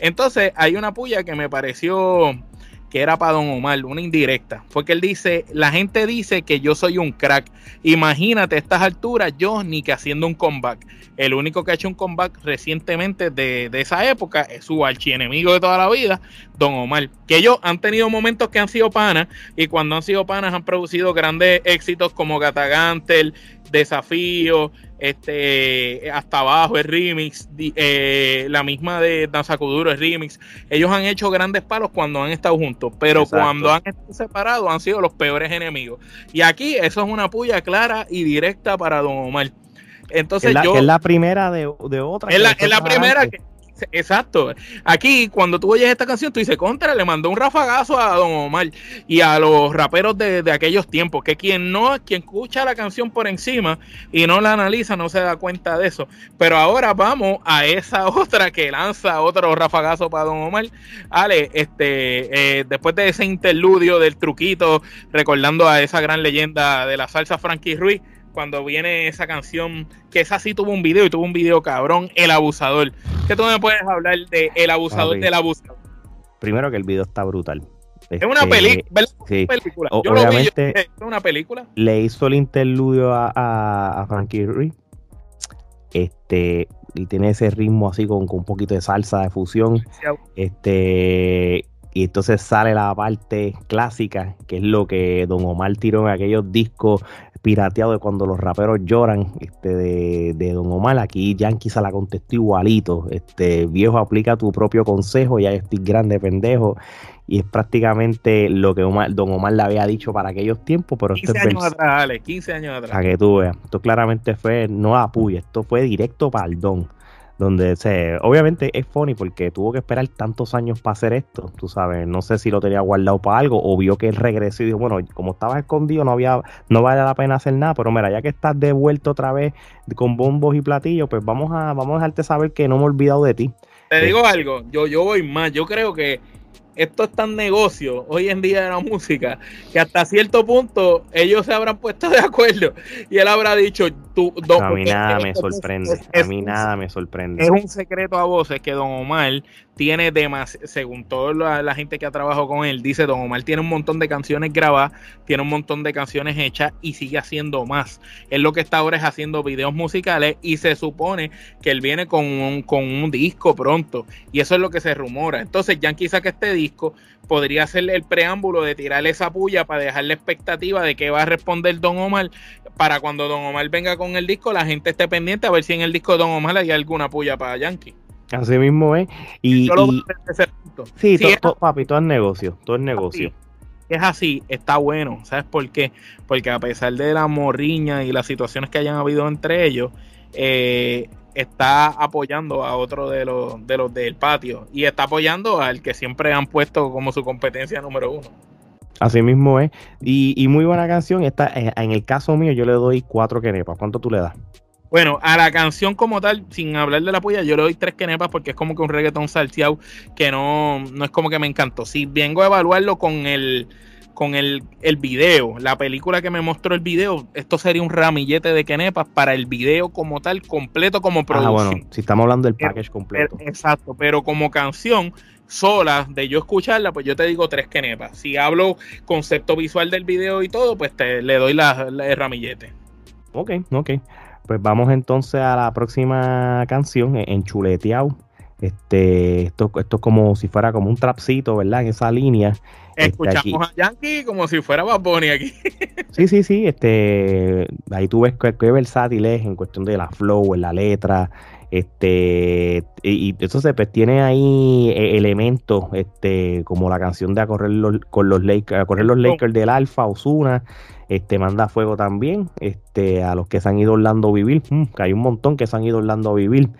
Entonces, hay una puya que me pareció que era para Don Omar, una indirecta, fue que él dice, la gente dice que yo soy un crack. Imagínate a estas alturas, yo ni que haciendo un comeback. El único que ha hecho un comeback recientemente de, esa época es su archienemigo de toda la vida, Don Omar. Que ellos han tenido momentos que han sido panas y cuando han sido panas han producido grandes éxitos como Gatagantel, Desafío, este hasta abajo el remix, eh, la misma de Danza Kuduro el remix. Ellos han hecho grandes palos cuando han estado juntos, pero cuando han estado separados han sido los peores enemigos. Y aquí eso es una puya clara y directa para Don Omar. Entonces es la, yo. es la primera de, otra. Es la, es la primera que Exacto. Aquí, cuando tú oyes esta canción, tú dices, contra, le mandó un rafagazo a Don Omar y a los raperos de, aquellos tiempos, que quien no, quien escucha la canción por encima y no la analiza, no se da cuenta de eso. Pero ahora vamos a esa otra que lanza otro rafagazo para Don Omar. Ale, este, eh, después de ese interludio del truquito, recordando a esa gran leyenda de la salsa Frankie Ruiz, cuando viene esa canción, que esa sí tuvo un video y tuvo un video cabrón, El Abusador. ¿Qué tú me puedes hablar de El Abusador del Abusador? Primero que el video está brutal. es una, película. Yo Obviamente, lo vi, es una película. Le hizo el interludio a, a, Frankie Ruiz. Este, y tiene ese ritmo así con, con, un poquito de salsa de fusión. Este, y entonces sale la parte clásica, que es lo que Don Omar tiró en aquellos discos pirateados de cuando los raperos lloran este, de, Don Omar. Aquí Yankee se la contestó igualito. Este, viejo, aplica tu propio consejo, ya estoy grande pendejo. Y es prácticamente lo que Don Omar le había dicho para aquellos tiempos. Pero 15 años atrás, Ale, 15 años atrás. Para que tú veas. Esto claramente fue, no apoyo, esto fue directo para el Don donde se, obviamente es funny porque tuvo que esperar tantos años para hacer esto, tú sabes, no sé si lo tenía guardado para algo o vio que él regresó y dijo, bueno, como estaba escondido no había, no vale la pena hacer nada, pero mira, ya que estás devuelto otra vez con bombos y platillos, pues vamos a, vamos a dejarte saber que no me he olvidado de ti. Te digo algo, yo, yo voy más, yo creo que esto es tan negocio hoy en día de la música que hasta cierto punto ellos se habrán puesto de acuerdo y él habrá dicho tú don, a mí nada me sorprende a mí nada me sorprende es un secreto a voces que Don Omar tiene demasiado, según toda la, gente que ha trabajado con él, dice Don Omar tiene un montón de canciones grabadas, tiene un montón de canciones hechas y sigue haciendo más. Él lo que está ahora es haciendo videos musicales y se supone que él viene con un, con un disco pronto y eso es lo que se rumora. Entonces Yankee saca este disco, podría ser el preámbulo de tirarle esa puya para dejar la expectativa de que va a responder Don Omar para cuando Don Omar venga con el disco, la gente esté pendiente a ver si en el disco de Don Omar hay alguna puya para Yankee. Así mismo es. Y, sí, todo, papi, todo es negocio, todo es negocio. Es así, está bueno. ¿Sabes por qué? Porque a pesar de la morriña y las situaciones que hayan habido entre ellos, eh, está apoyando a otro de los, de los del patio y está apoyando al que siempre han puesto como su competencia número uno. Así mismo es. Y, y muy buena canción. Está, en el caso mío, yo le doy cuatro quenepas. ¿Cuánto tú le das? Bueno, a la canción como tal, sin hablar de la polla, yo le doy tres quenepas porque es como que un reggaetón salteado que no, no es como que me encantó. Si vengo a evaluarlo con el con el, el video, la película que me mostró el video, esto sería un ramillete de quenepas para el video como tal, completo como producción. Ah, bueno, si estamos hablando del package completo. exacto, pero como canción sola de yo escucharla, pues yo te digo tres quenepas. Si hablo concepto visual del video y todo, pues te le doy la, la el ramillete. Ok, ok. Pues vamos entonces a la próxima canción, en Chuleteado. Este, esto, esto es como si fuera como un trapcito, ¿verdad? En esa línea. Este, Escuchamos a Yankee como si fuera Bad aquí. sí, sí, sí. Este, ahí tú ves qué versátil es en cuestión de la flow, en la letra. Este, y, eso se pues tiene ahí eh, elementos, este, como la canción de a correr los, con los Lakers, correr los Lakers del Alfa, Osuna, este, manda fuego también, este, a los que se han ido Orlando a vivir, mm, que hay un montón que se han ido Orlando a vivir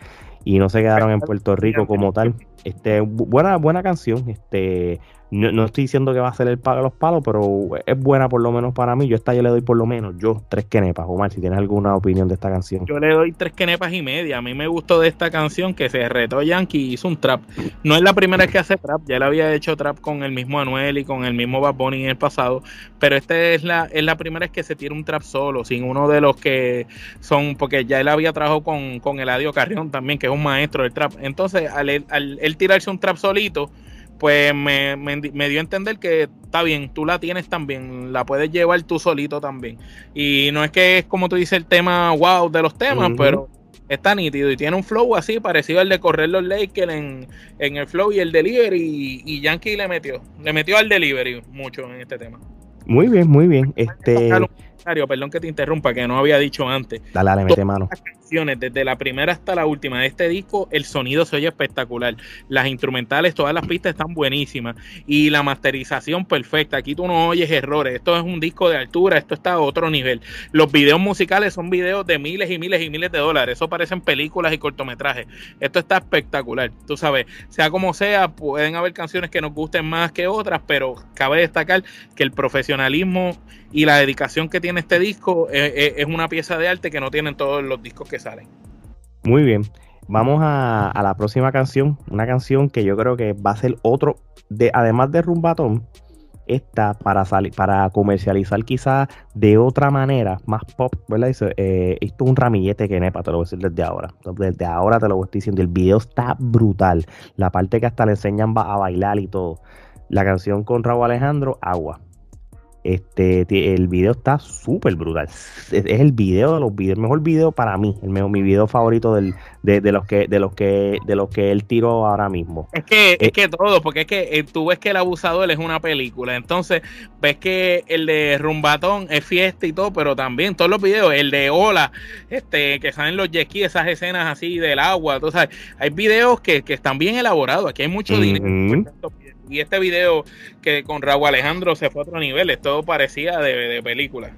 y no se quedaron en Puerto Rico como tal. Este, buena, buena canción, este, no, estoy diciendo que va a ser el palo los palos, pero es buena por lo menos para mí. Yo esta yo le doy por lo menos, yo, tres quenepas. Omar, si tienes alguna opinión de esta canción. Yo le doy tres quenepas y media. A mí me gustó de esta canción que se retó Yankee y hizo un trap. No es la primera vez que hace trap, ya le había hecho trap con el mismo Anuel y con el mismo Bad Bunny en el pasado, pero esta es la, es la primera vez que se tira un trap solo, sin uno de los que son, porque ya él había trabajado con, con Eladio Carrión también, que es un maestro del trap. Entonces, al, al él tirarse un trap solito, pues me, dio a entender que está bien, tú la tienes también, la puedes llevar tú solito también. Y no es que es como tú dices el tema wow de los temas, pero está nítido y tiene un flow así parecido al de correr los Lakers en, en el flow y el delivery y, Yankee le metió, le metió al delivery mucho en este tema. Muy bien, muy bien. Este perdón que te interrumpa, que no había dicho antes. Dale, dale, mete mano. Las canciones, desde la primera hasta la última de este disco, el sonido se oye espectacular. Las instrumentales, todas las pistas están buenísimas. Y la masterización perfecta. Aquí tú no oyes errores. Esto es un disco de altura, esto está a otro nivel. Los videos musicales son videos de miles y miles y miles de dólares. Eso parecen películas y cortometrajes. Esto está espectacular. Tú sabes, sea como sea, pueden haber canciones que nos gusten más que otras, pero cabe destacar que el profesionalismo y la dedicación que tiene este disco es, una pieza de arte que no tienen todos los discos que salen. Muy bien. Vamos a, la próxima canción, una canción que yo creo que va a ser otro, de, además de Rumbatón, esta para salir, para comercializar quizás de otra manera, más pop, ¿verdad? Eh, esto es un ramillete que nepa, te lo voy a decir desde ahora. Desde ahora te lo voy a decir diciendo. El video está brutal. La parte que hasta le enseñan a bailar y todo la canción con Raúl Alejandro, Agua. Este, el video está súper brutal. Es, el video de los videos, el mejor video para mí, el mejor, mi video favorito del, de, los que, de los que, de los que él tiró ahora mismo. Es que, es eh, que todo, porque es que eh, tú ves que el abusador es una película, entonces ves que el de Rumbatón es fiesta y todo, pero también todos los videos, el de Ola, este, que salen los jet esas escenas así del agua, entonces hay videos que, están bien elaborados, aquí hay mucho dinero y este video que con Raúl Alejandro se fue a otro nivel, todo parecía de, película.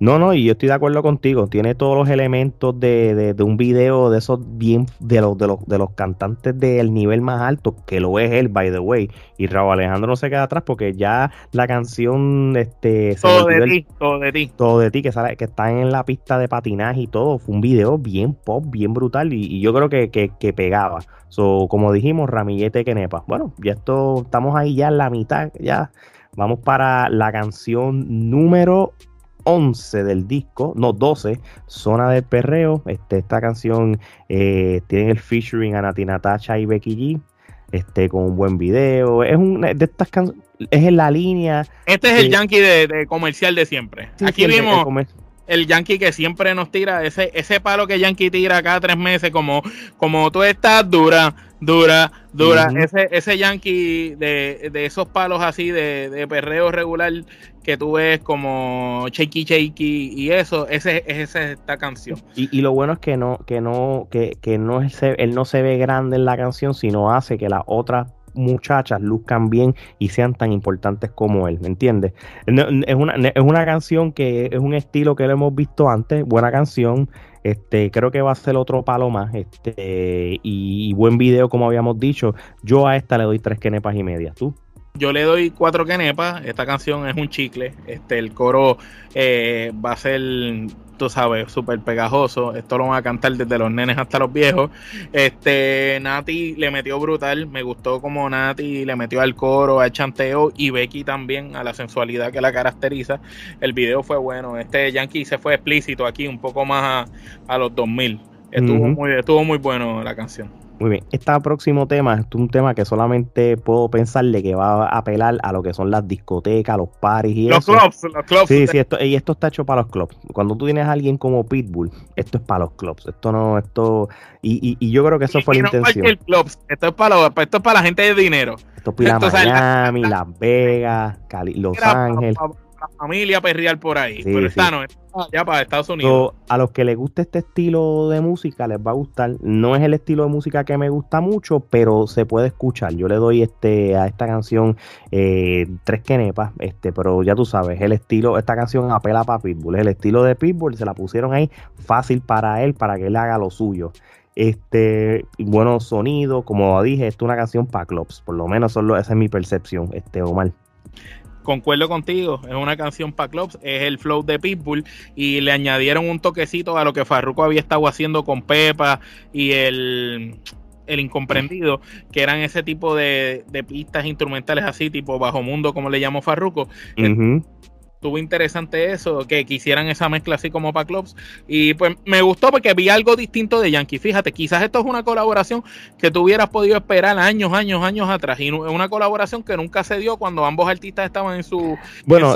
No, no, y yo estoy de acuerdo contigo. Tiene todos los elementos de, un video de esos bien, de los, de los, de los cantantes del nivel más alto, que lo es él, by the way. Y Raúl Alejandro no se queda atrás porque ya la canción, este, todo de ti, todo de ti. Todo de ti, que sale, que está en la pista de patinaje y todo. Fue un video bien pop, bien brutal. Y, yo creo que, que, que pegaba. So, como dijimos, ramillete que nepa. Bueno, ya esto, estamos ahí ya en la mitad, ya vamos para la canción número 11 del disco, no 12, Zona del Perreo. Este, esta canción eh, tiene el featuring a Nati Natacha y Becky G. Este, con un buen video. Es un de estas canciones. Es en la línea. Este es el yankee de, comercial de siempre. Aquí vimos el Yankee que siempre nos tira, ese, ese palo que Yankee tira cada tres meses, como, como tú estás dura, dura, dura. ese, ese Yankee de, esos palos así de, de, perreo regular que tú ves como Shaky Shaky y eso, ese, es esta canción. Y, lo bueno es que no, que no, que, que no él no se ve grande en la canción, sino hace que la otra muchachas luzcan bien y sean tan importantes como él, ¿me entiendes? Es una, es una canción que es un estilo que lo hemos visto antes, buena canción, este, creo que va a ser otro palo más, este, y, buen video como habíamos dicho, yo a esta le doy tres quenepas y media, ¿tú? Yo le doy cuatro quenepas, esta canción es un chicle, este, el coro eh, va a ser tú sabes, súper pegajoso. Esto lo van a cantar desde los nenes hasta los viejos. Este, Nati le metió brutal. Me gustó como Nati le metió al coro, al chanteo y Becky también a la sensualidad que la caracteriza. El video fue bueno. Este Yankee se fue explícito aquí, un poco más a, los 2000. Estuvo, muy, estuvo muy bueno la canción. Muy bien, este próximo tema es un tema que solamente puedo pensarle que va a apelar a lo que son las discotecas, los paris y los Clubs, los clubs. Sí, sí, esto, y esto está hecho para los clubs. Cuando tú tienes a alguien como Pitbull, esto es para los clubs. Esto no, esto. Y, y, yo creo que eso fue la intención. Esto es para esto es para la gente de dinero. Esto es para Miami, Las Vegas, Los Ángeles la familia perrear por ahí. pero esta no, ya para Estados Unidos. a los que les guste este estilo de música les va a gustar. No es el estilo de música que me gusta mucho, pero se puede escuchar. Yo le doy este a esta canción eh, tres quenepas, este, pero ya tú sabes, el estilo, esta canción apela para Pitbull. Es el estilo de Pitbull, se la pusieron ahí fácil para él, para que él haga lo suyo este buenos sonidos, como dije, esto es una canción para clubs, por lo menos solo esa es mi percepción, este Omar concuerdo contigo, es una canción para clubs, es el flow de Pitbull y le añadieron un toquecito a lo que Farruko había estado haciendo con Pepa y el, el incomprendido, que eran ese tipo de, pistas instrumentales así, tipo bajo mundo, como le llamo Farruko estuvo interesante eso, que quisieran esa mezcla así como para clubs. Y pues me gustó porque vi algo distinto de Yankee. Fíjate, quizás esto es una colaboración que tú hubieras podido esperar años, años, años atrás. Y una colaboración que nunca se dio cuando ambos artistas estaban en su. Bueno,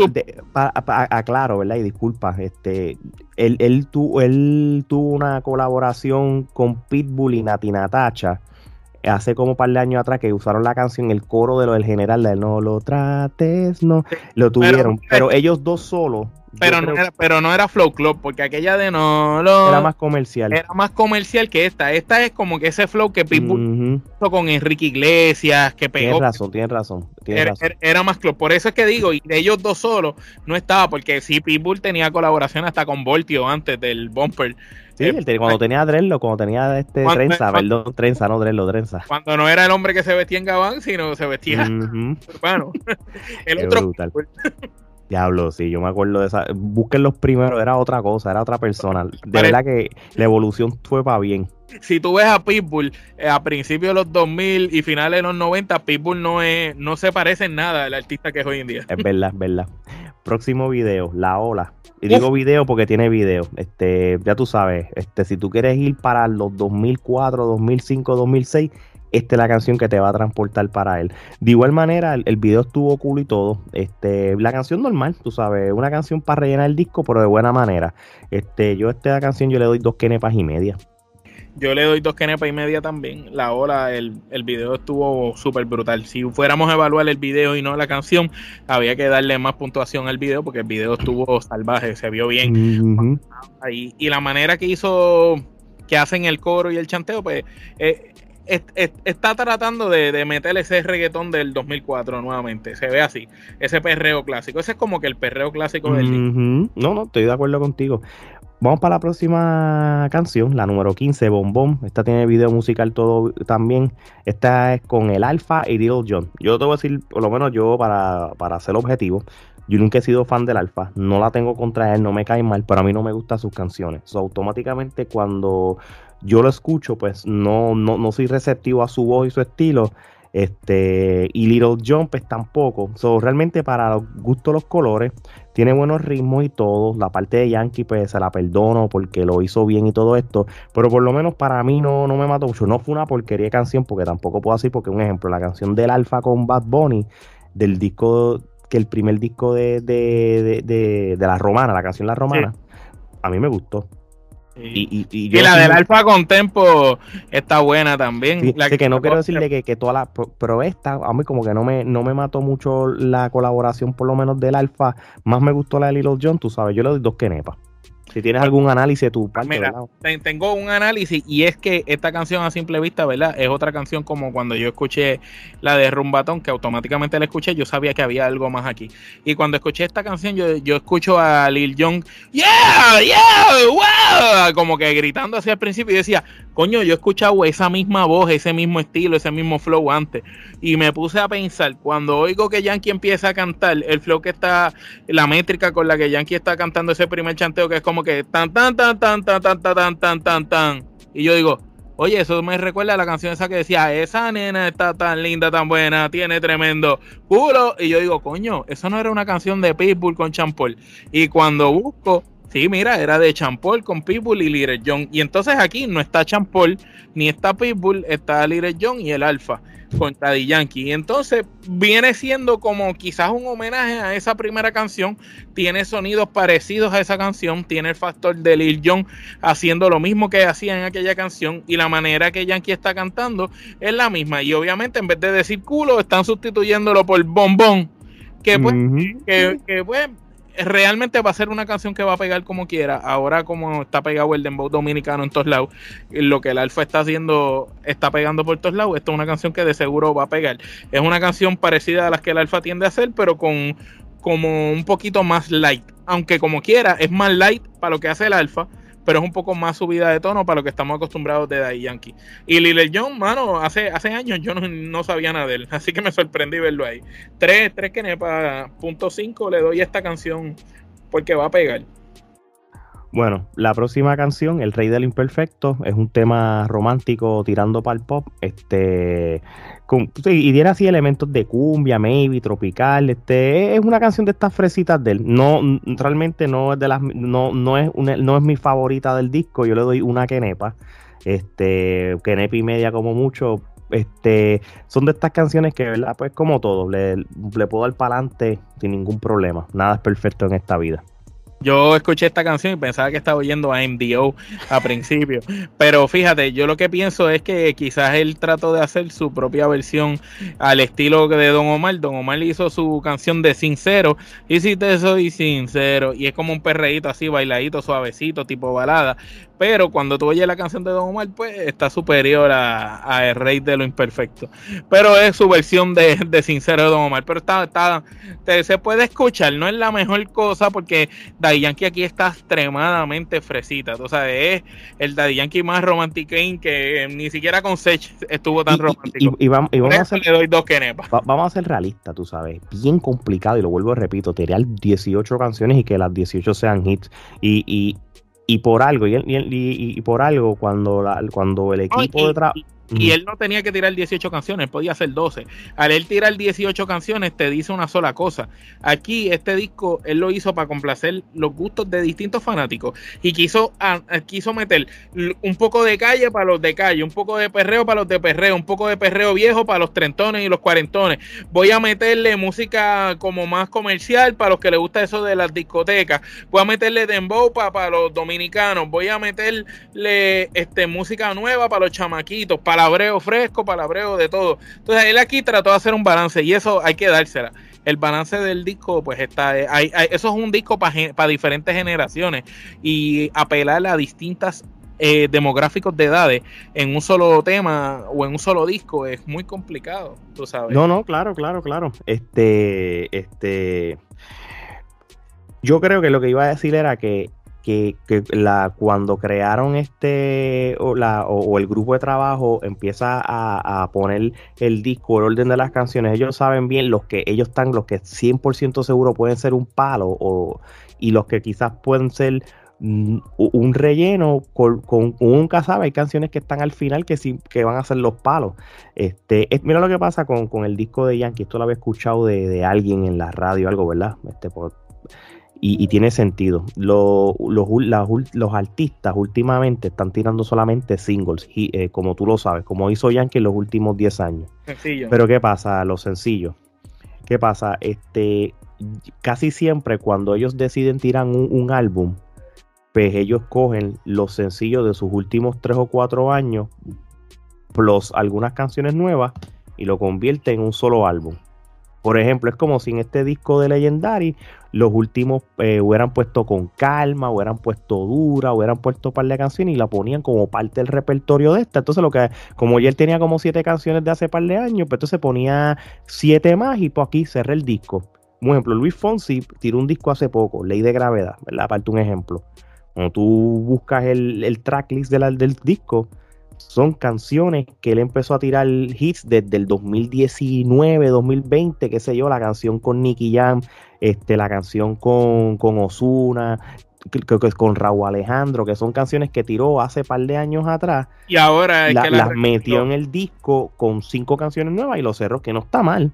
aclaro, ¿verdad? Y disculpa, este. Él, él, él tuvo una colaboración con Pitbull y Nati Natacha hace como un par de años atrás que usaron la canción, el coro de lo del general de No lo trates, no, lo tuvieron, pero, ellos dos solos. Pero no, era, pero no era Flow Club, porque aquella de no lo. Era más comercial. Era más comercial que esta. Esta es como que ese flow que Pitbull hizo con Enrique Iglesias, que pegó. Tienes razón, tienes razón. era, era, más club. Por eso es que digo, y de ellos dos solos no estaba, porque sí, Pitbull tenía colaboración hasta con Voltio antes del Bumper. Sí, eh, cuando tenía Drello, cuando tenía este trenza, perdón, trenza, no Drello, trenza. Cuando no era el hombre que se vestía en Gabán, sino se vestía urbano. el otro. Diablo, sí, yo me acuerdo de esa. Busquen los primeros, era otra cosa, era otra persona. De verdad que la evolución fue para bien. Si tú ves a Pitbull eh, a principios de los 2000 y finales de los 90, Pitbull no es no se parece en nada al artista que es hoy en día. Es verdad, es verdad. Próximo video, La Ola. Y digo video porque tiene video. Este, ya tú sabes, este, si tú quieres ir para los 2004, 2005, 2006, esta es la canción que te va a transportar para él. De igual manera, el, video estuvo cool y todo. Este, la canción normal, tú sabes, una canción para rellenar el disco, pero de buena manera. Este, yo a esta canción yo le doy dos kenepas y media. Yo le doy dos kenepas y media también. La hora, el, el video estuvo súper brutal. Si fuéramos a evaluar el video y no la canción, había que darle más puntuación al video porque el video estuvo salvaje, se vio bien. Ahí. Y la manera que hizo, que hacen el coro y el chanteo, pues eh, está tratando de, de meter ese reggaetón del 2004 nuevamente. Se ve así, ese perreo clásico. Ese es como que el perreo clásico del No, no, estoy de acuerdo contigo. Vamos para la próxima canción, la número 15, Bombón. Esta tiene video musical todo también. Esta es con el Alfa y Little John. Yo te voy a decir, por lo menos yo, para, para ser objetivo, yo nunca he sido fan del Alfa. No la tengo contra él, no me cae mal, pero a mí no me gustan sus canciones. automáticamente cuando yo lo escucho, pues no, no, no soy receptivo a su voz y su estilo. Este, y Little John, pues tampoco. So, realmente para los gustos los colores, tiene buenos ritmos y todo. La parte de Yankee, pues se la perdono porque lo hizo bien y todo esto. Pero por lo menos para mí no, no me mató mucho. No fue una porquería de canción, porque tampoco puedo decir, porque un ejemplo, la canción del Alfa con Bad Bunny, del disco, que el primer disco de, de, de, de, la romana, la canción La Romana, a mí me gustó. Y, y, la del Alfa con Tempo está buena también. la que, no quiero decirle que, que toda la. Pero esta, a mí como que no me, no me mató mucho la colaboración, por lo menos del Alfa. Más me gustó la de Little John, tú sabes. Yo le doy dos kenepas. Si tienes algún análisis tu parte, Mira, tengo un análisis y es que esta canción a simple vista, ¿verdad? Es otra canción como cuando yo escuché la de Rumbatón, que automáticamente la escuché, yo sabía que había algo más aquí. Y cuando escuché esta canción, yo, yo escucho a Lil Jon, yeah, yeah, wow, como que gritando hacia el principio y decía, coño, yo he escuchado esa misma voz, ese mismo estilo, ese mismo flow antes. Y me puse a pensar, cuando oigo que Yankee empieza a cantar, el flow que está, la métrica con la que Yankee está cantando ese primer chanteo, que es como que tan, tan, tan, tan, tan, tan, tan, tan, tan, tan. Y yo digo, oye, eso me recuerda a la canción esa que decía, esa nena está tan linda, tan buena, tiene tremendo culo. Y yo digo, coño, eso no era una canción de Pitbull con Champol. Y cuando busco, Sí, mira, era de Champol con Pitbull y Little John. Y entonces aquí no está Champol ni está Pitbull, está Little John y el Alfa con Daddy Yankee. Y entonces viene siendo como quizás un homenaje a esa primera canción. Tiene sonidos parecidos a esa canción. Tiene el factor de Lil Jon haciendo lo mismo que hacía en aquella canción. Y la manera que Yankee está cantando es la misma. Y obviamente en vez de decir culo, están sustituyéndolo por bombón. Que pues, que, que pues realmente va a ser una canción que va a pegar como quiera. Ahora, como está pegado el dembow dominicano en todos lados, lo que el Alfa está haciendo está pegando por todos lados. Esto es una canción que de seguro va a pegar. Es una canción parecida a las que el Alfa tiende a hacer, pero con como un poquito más light. Aunque como quiera, es más light para lo que hace el Alfa pero es un poco más subida de tono para lo que estamos acostumbrados de Daddy Yankee. Y Lil John, mano, hace, hace años yo no, sabía nada de él, así que me sorprendí verlo ahí. 3, 3 que nepa, punto 5 le doy esta canción porque va a pegar. Bueno, la próxima canción, El Rey del Imperfecto, es un tema romántico tirando para el pop. Este, y tiene así elementos de cumbia, maybe, tropical. Este, es una canción de estas fresitas de él. No, realmente no es de las, no, no es no es mi favorita del disco. Yo le doy una quenepa. Este, quenepa y media como mucho. Este, son de estas canciones que, ¿verdad? Pues como todo, le, le puedo dar para adelante sin ningún problema. Nada es perfecto en esta vida. Yo escuché esta canción y pensaba que estaba oyendo a MDO a principio. Pero fíjate, yo lo que pienso es que quizás él trató de hacer su propia versión al estilo de Don Omar. Don Omar hizo su canción de Sincero. Y si te soy sincero. Y es como un perreíto así, bailadito, suavecito, tipo balada. Pero cuando tú oyes la canción de Don Omar, pues está superior a, El Rey de lo Imperfecto. Pero es su versión de, de Sincero de Don Omar. Pero está, está se puede escuchar, no es la mejor cosa porque Daddy Yankee aquí está extremadamente fresita. O sea, es el Daddy Yankee más romántico que ni siquiera con Sech estuvo tan romántico. Y, vamos, a ser, le doy dos vamos a ser realistas, tú sabes. Bien complicado, y lo vuelvo a repito, tener 18 canciones y que las 18 sean hits. Y, y, y por algo, y, y, por algo, cuando, la, cuando el equipo de trabajo y él no tenía que tirar 18 canciones, podía hacer 12. Al él tirar 18 canciones, te dice una sola cosa. Aquí, este disco, él lo hizo para complacer los gustos de distintos fanáticos. Y quiso, quiso meter un poco de calle para los de calle, un poco de perreo para los de perreo, un poco de perreo viejo para los trentones y los cuarentones. Voy a meterle música como más comercial para los que les gusta eso de las discotecas. Voy a meterle dembow para, para los dominicanos. Voy a meterle este, música nueva para los chamaquitos, para palabreo fresco, palabreo de todo. Entonces él aquí trató de hacer un balance y eso hay que dársela. El balance del disco, pues está, hay, eso es un disco para diferentes generaciones y apelar a distintas eh, demográficos de edades en un solo tema o en un solo disco es muy complicado, tú sabes. No, no, claro, claro, claro. Este, este, yo creo que lo que iba a decir era que que, la, cuando crearon este o, la, o, el grupo de trabajo empieza a, poner el disco, el orden de las canciones, ellos saben bien los que ellos están, los que 100% seguro pueden ser un palo o, y los que quizás pueden ser mm, un relleno con, con nunca sabe hay canciones que están al final que sí que van a ser los palos. Este mira lo que pasa con, con, el disco de Yankee. Esto lo había escuchado de, de alguien en la radio algo verdad este por, y, tiene sentido. los, los, artistas últimamente están tirando solamente singles, y, eh, como tú lo sabes, como hizo Yankee en los últimos 10 años. Sencillo. Pero ¿qué pasa? Los sencillos. ¿Qué pasa? Este, casi siempre cuando ellos deciden tirar un, álbum, pues ellos cogen los sencillos de sus últimos 3 o 4 años, plus algunas canciones nuevas, y lo convierten en un solo álbum. Por ejemplo, es como si en este disco de Legendary los últimos eh, hubieran puesto con calma, hubieran puesto dura, hubieran puesto un par de canciones y la ponían como parte del repertorio de esta. Entonces, lo que, como ya él tenía como siete canciones de hace par de años, pues entonces ponía siete más y pues aquí cerré el disco. Por ejemplo, Luis Fonsi tiró un disco hace poco, Ley de Gravedad, ¿verdad? Aparte un ejemplo. Cuando tú buscas el, el tracklist del disco, son canciones que él empezó a tirar hits desde el 2019, 2020, qué sé yo, la canción con Nicky Jam, este, la canción con, con Osuna, creo que es con Raúl Alejandro, que son canciones que tiró hace par de años atrás. Y ahora las metió en el disco con cinco canciones nuevas y los cerró, que no está mal,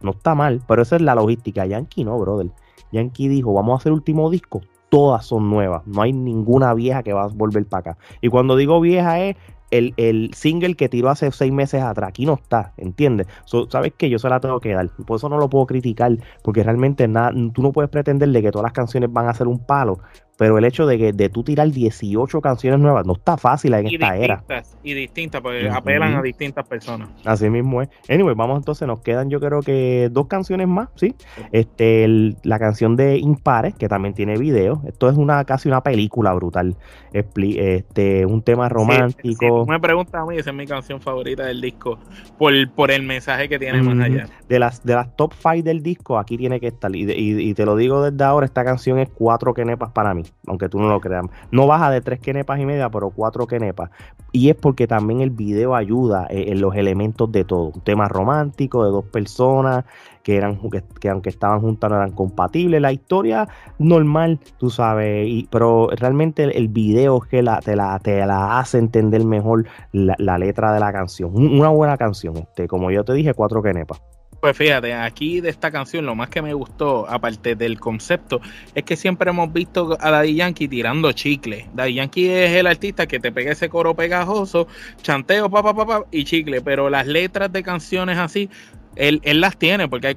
no está mal, pero esa es la logística. Yankee no, brother. Yankee dijo, vamos a hacer último disco, todas son nuevas, no hay ninguna vieja que va a volver para acá. Y cuando digo vieja es el, el, single que tiró hace seis meses atrás. Aquí no está, ¿entiendes? ¿Sabes qué? Yo se la tengo que dar. Por eso no lo puedo criticar, porque realmente nada, tú no puedes pretender de que todas las canciones van a ser un palo, pero el hecho de que de tú tirar 18 canciones nuevas no está fácil en esta era. Y distintas, porque apelan a distintas personas. Así mismo es. Anyway, vamos entonces, nos quedan yo creo que dos canciones más, ¿sí? Este, la canción de Impares, que también tiene video. Esto es una casi una película brutal. Este, un tema romántico. me preguntas a mí, esa es mi canción favorita del disco, por, por el mensaje que tiene más allá. De las, de las top 5 del disco, aquí tiene que estar. Y, y, te lo digo desde ahora, esta canción es cuatro quenepas para mí aunque tú no lo creas. No baja de tres kenepas y media, pero cuatro kenepas. Y es porque también el video ayuda eh, en los elementos de todo. Un tema romántico de dos personas que eran que, aunque estaban juntas no eran compatibles. La historia normal, tú sabes, pero realmente el, video es que la, te, la, te la hace entender mejor la, la letra de la canción. Una buena canción, este, como yo te dije, cuatro kenepas. Pues fíjate, aquí de esta canción lo más que me gustó, aparte del concepto, es que siempre hemos visto a Daddy Yankee tirando chicle. Daddy Yankee es el artista que te pega ese coro pegajoso, chanteo, papá, papá, y chicle, pero las letras de canciones así él, él, las tiene, porque hay,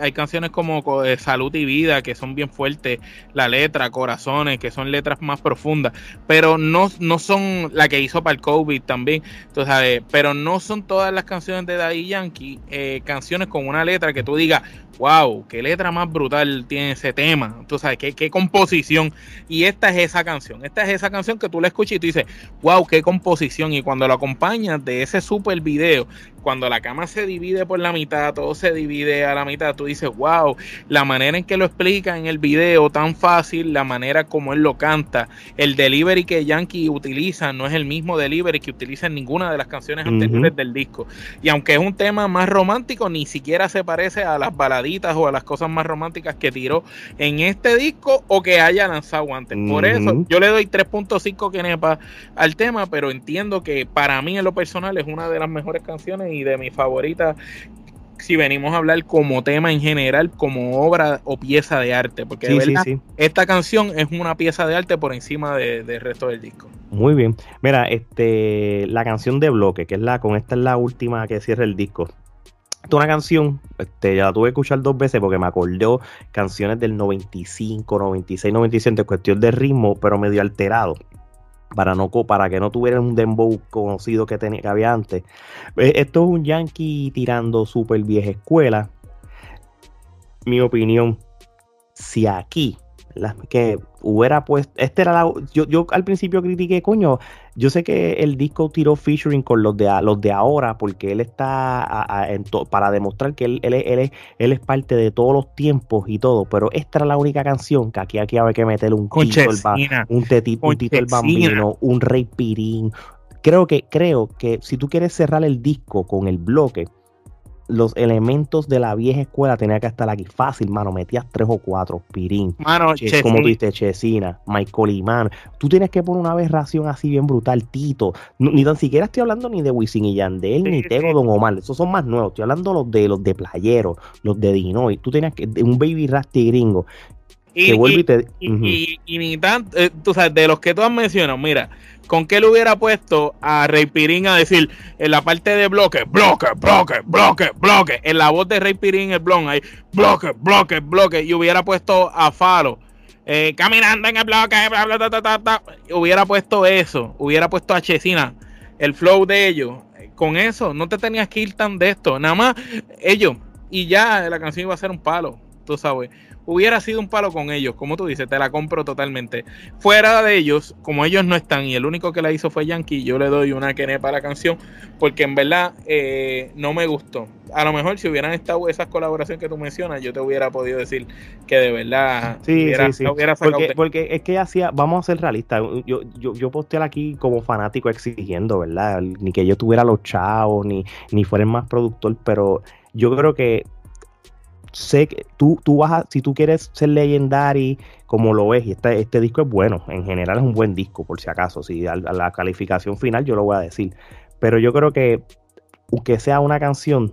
hay canciones como eh, Salud y Vida, que son bien fuertes, la letra, Corazones, que son letras más profundas, pero no, no son la que hizo para el COVID también, entonces, pero no son todas las canciones de Daddy Yankee, eh, canciones con una letra que tú digas, wow, qué letra más brutal tiene ese tema, tú sabes, qué, qué composición, y esta es esa canción, esta es esa canción que tú la escuchas y tú dices, wow, qué composición, y cuando lo acompañas de ese super video, cuando la cama se divide por la mitad, todo se divide a la mitad, tú dices, wow, la manera en que lo explica en el video tan fácil, la manera como él lo canta, el delivery que Yankee utiliza no es el mismo delivery que utiliza en ninguna de las canciones anteriores del disco. Y aunque es un tema más romántico, ni siquiera se parece a las o a las cosas más románticas que tiró en este disco o que haya lanzado antes. Por eso yo le doy 3.5 kenepa al tema, pero entiendo que para mí en lo personal es una de las mejores canciones y de mis favoritas si venimos a hablar como tema en general, como obra o pieza de arte, porque de verdad, esta canción es una pieza de arte por encima del resto del disco. Muy bien. Mira, este la canción de bloque, que es la con esta es la última que cierra el disco. Esta es una canción, este, ya la tuve que escuchar dos veces porque me acordó canciones del 95, 96, 97 en cuestión de ritmo, pero medio alterado para no para que no tuviera un dembow conocido que tenía que había antes. Eh, esto es un Yankee tirando super vieja escuela. Mi opinión, si aquí que hubiera puesto, este era la, yo, yo al principio critiqué, coño, yo sé que el disco tiró featuring con los de, los de ahora porque él está para demostrar que él, él, él, él, es parte de todos los tiempos y todo, pero esta era la única canción que aquí, aquí había que meterle un Tito, el, un, tetito, un Tito el Bambino, un Rey Pirín. Creo que, creo que si tú quieres cerrar el disco con el bloque, los elementos de la vieja escuela tenía que estar aquí fácil, mano. Metías tres o cuatro, Pirín, mano, como tú dices, Chesina, Michael mano. Tú tienes que poner una aberración así bien brutal, Tito. ni tan siquiera estoy hablando ni de Wisin y Yandel, ni Tego Don Omar. Esos son más nuevos. Estoy hablando los de los de Playero, los de Dinoy. Tú tenías que, un baby rasty gringo. Y, que vuelve y, te. Y, ni tanto, eh, tú sabes, de los que tú has mencionado, mira, ¿Con qué le hubiera puesto a Rey Pirín a decir en la parte de bloque, bloque, bloque, bloque, bloque? En la voz de Rey Pirín, el blon ahí, bloque, bloque, bloque. Y hubiera puesto a Falo. Eh, caminando en el bloque, bla, bla, bla, bla, hubiera puesto eso, hubiera puesto a Chesina, el flow de ellos. Con eso, no te tenías que ir tan de esto. Nada más ellos, y ya la canción iba a ser un palo, tú sabes hubiera sido un palo con ellos, como tú dices, te la compro totalmente. Fuera de ellos, como ellos no están y el único que la hizo fue Yankee, yo le doy una quené para la canción, porque en verdad eh, no me gustó. A lo mejor si hubieran estado esas colaboraciones que tú mencionas, yo te hubiera podido decir que de verdad sí, hubiera, sí, sí. porque, es que hacía, vamos a ser realistas, yo, yo, yo posteé aquí como fanático exigiendo, ¿verdad? Ni que yo tuviera los chavos, ni, ni fuera más productor, pero yo creo que sé que tú, tú vas a, si tú quieres ser legendario como lo ves, y este, este disco es bueno, en general es un buen disco, por si acaso, si a, la calificación final yo lo voy a decir, pero yo creo que aunque sea una canción